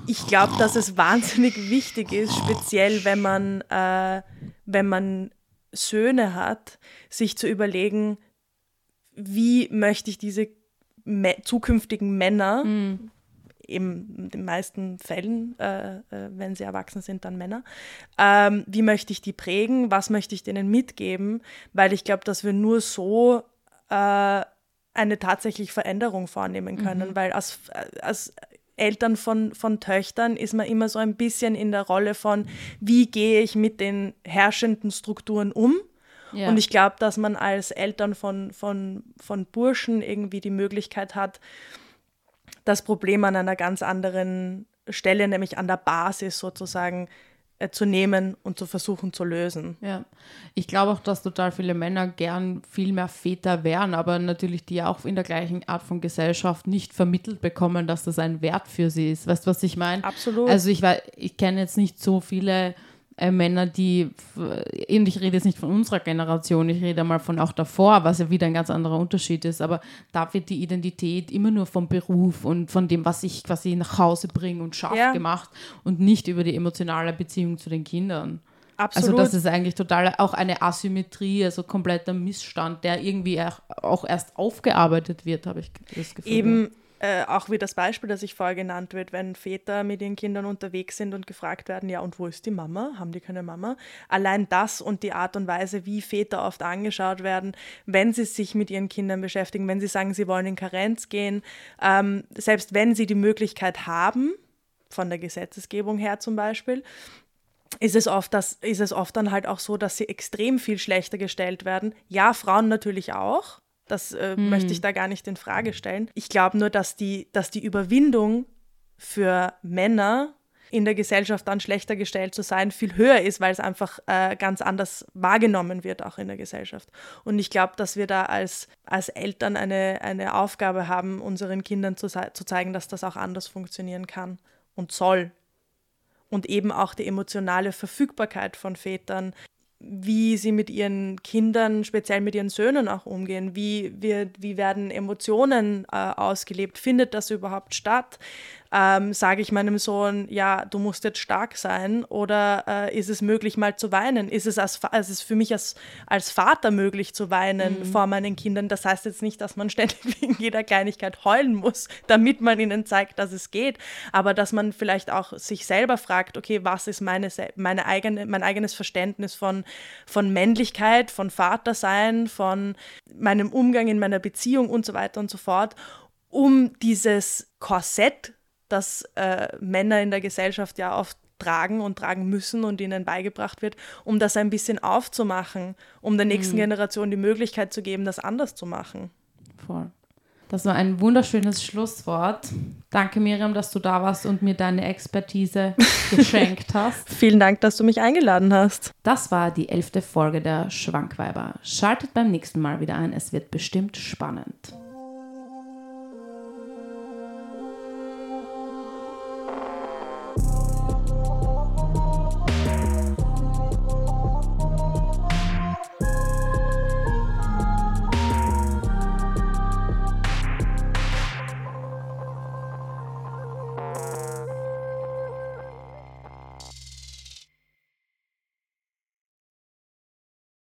Ich glaube, dass es wahnsinnig wichtig ist, speziell wenn man, äh, wenn man Söhne hat, sich zu überlegen, wie möchte ich diese zukünftigen Männer, mhm eben in den meisten Fällen, äh, äh, wenn sie erwachsen sind, dann Männer. Ähm, wie möchte ich die prägen? Was möchte ich denen mitgeben? Weil ich glaube, dass wir nur so äh, eine tatsächliche Veränderung vornehmen können, mhm. weil als, als Eltern von, von Töchtern ist man immer so ein bisschen in der Rolle von, wie gehe ich mit den herrschenden Strukturen um? Ja. Und ich glaube, dass man als Eltern von, von, von Burschen irgendwie die Möglichkeit hat, das Problem an einer ganz anderen Stelle, nämlich an der Basis sozusagen äh, zu nehmen und zu versuchen zu lösen. Ja, ich glaube auch, dass total viele Männer gern viel mehr Väter wären, aber natürlich die auch in der gleichen Art von Gesellschaft nicht vermittelt bekommen, dass das ein Wert für sie ist. Weißt du, was ich meine? Absolut. Also ich, ich kenne jetzt nicht so viele äh, Männer, die, und ich rede jetzt nicht von unserer Generation, ich rede mal von auch davor, was ja wieder ein ganz anderer Unterschied ist, aber da wird die Identität immer nur vom Beruf und von dem, was ich quasi nach Hause bringe und schaffe, ja. gemacht und nicht über die emotionale Beziehung zu den Kindern. Absolut. Also das ist eigentlich total auch eine Asymmetrie, also kompletter Missstand, der irgendwie auch erst aufgearbeitet wird, habe ich das Gefühl. Eben, äh, auch wie das Beispiel, das ich vorher genannt wird, wenn Väter mit ihren Kindern unterwegs sind und gefragt werden, ja, und wo ist die Mama? Haben die keine Mama? Allein das und die Art und Weise, wie Väter oft angeschaut werden, wenn sie sich mit ihren Kindern beschäftigen, wenn sie sagen, sie wollen in Karenz gehen, ähm, selbst wenn sie die Möglichkeit haben, von der Gesetzesgebung her zum Beispiel, ist es, oft, dass, ist es oft dann halt auch so, dass sie extrem viel schlechter gestellt werden. Ja, Frauen natürlich auch, das äh, mhm. möchte ich da gar nicht in Frage stellen. Ich glaube nur, dass die, dass die Überwindung für Männer in der Gesellschaft dann schlechter gestellt zu sein, viel höher ist, weil es einfach äh, ganz anders wahrgenommen wird, auch in der Gesellschaft. Und ich glaube, dass wir da als, als Eltern eine, eine Aufgabe haben, unseren Kindern zu, zu zeigen, dass das auch anders funktionieren kann und soll. Und eben auch die emotionale Verfügbarkeit von Vätern, wie sie mit ihren Kindern, speziell mit ihren Söhnen auch umgehen. Wie, wird, wie werden Emotionen äh, ausgelebt? Findet das überhaupt statt? Ähm, Sage ich meinem Sohn, ja, du musst jetzt stark sein oder äh, ist es möglich, mal zu weinen? Ist es, als, ist es für mich als, als Vater möglich zu weinen mhm. vor meinen Kindern? Das heißt jetzt nicht, dass man (laughs) ständig wegen jeder Kleinigkeit heulen muss, damit man ihnen zeigt, dass es geht, aber dass man vielleicht auch sich selber fragt, okay, was ist meine, meine eigene, mein eigenes Verständnis von, von Männlichkeit, von Vatersein, von meinem Umgang in meiner Beziehung und so weiter und so fort, um dieses Korsett, das äh, Männer in der Gesellschaft ja oft tragen und tragen müssen und ihnen beigebracht wird, um das ein bisschen aufzumachen, um der nächsten mhm. Generation die Möglichkeit zu geben, das anders zu machen. Voll. Das war ein wunderschönes Schlusswort. Danke, Miriam, dass du da warst und mir deine Expertise (laughs) geschenkt hast. Vielen Dank, dass du mich eingeladen hast. Das war die elfte Folge der Schwankweiber. Schaltet beim nächsten Mal wieder ein, es wird bestimmt spannend.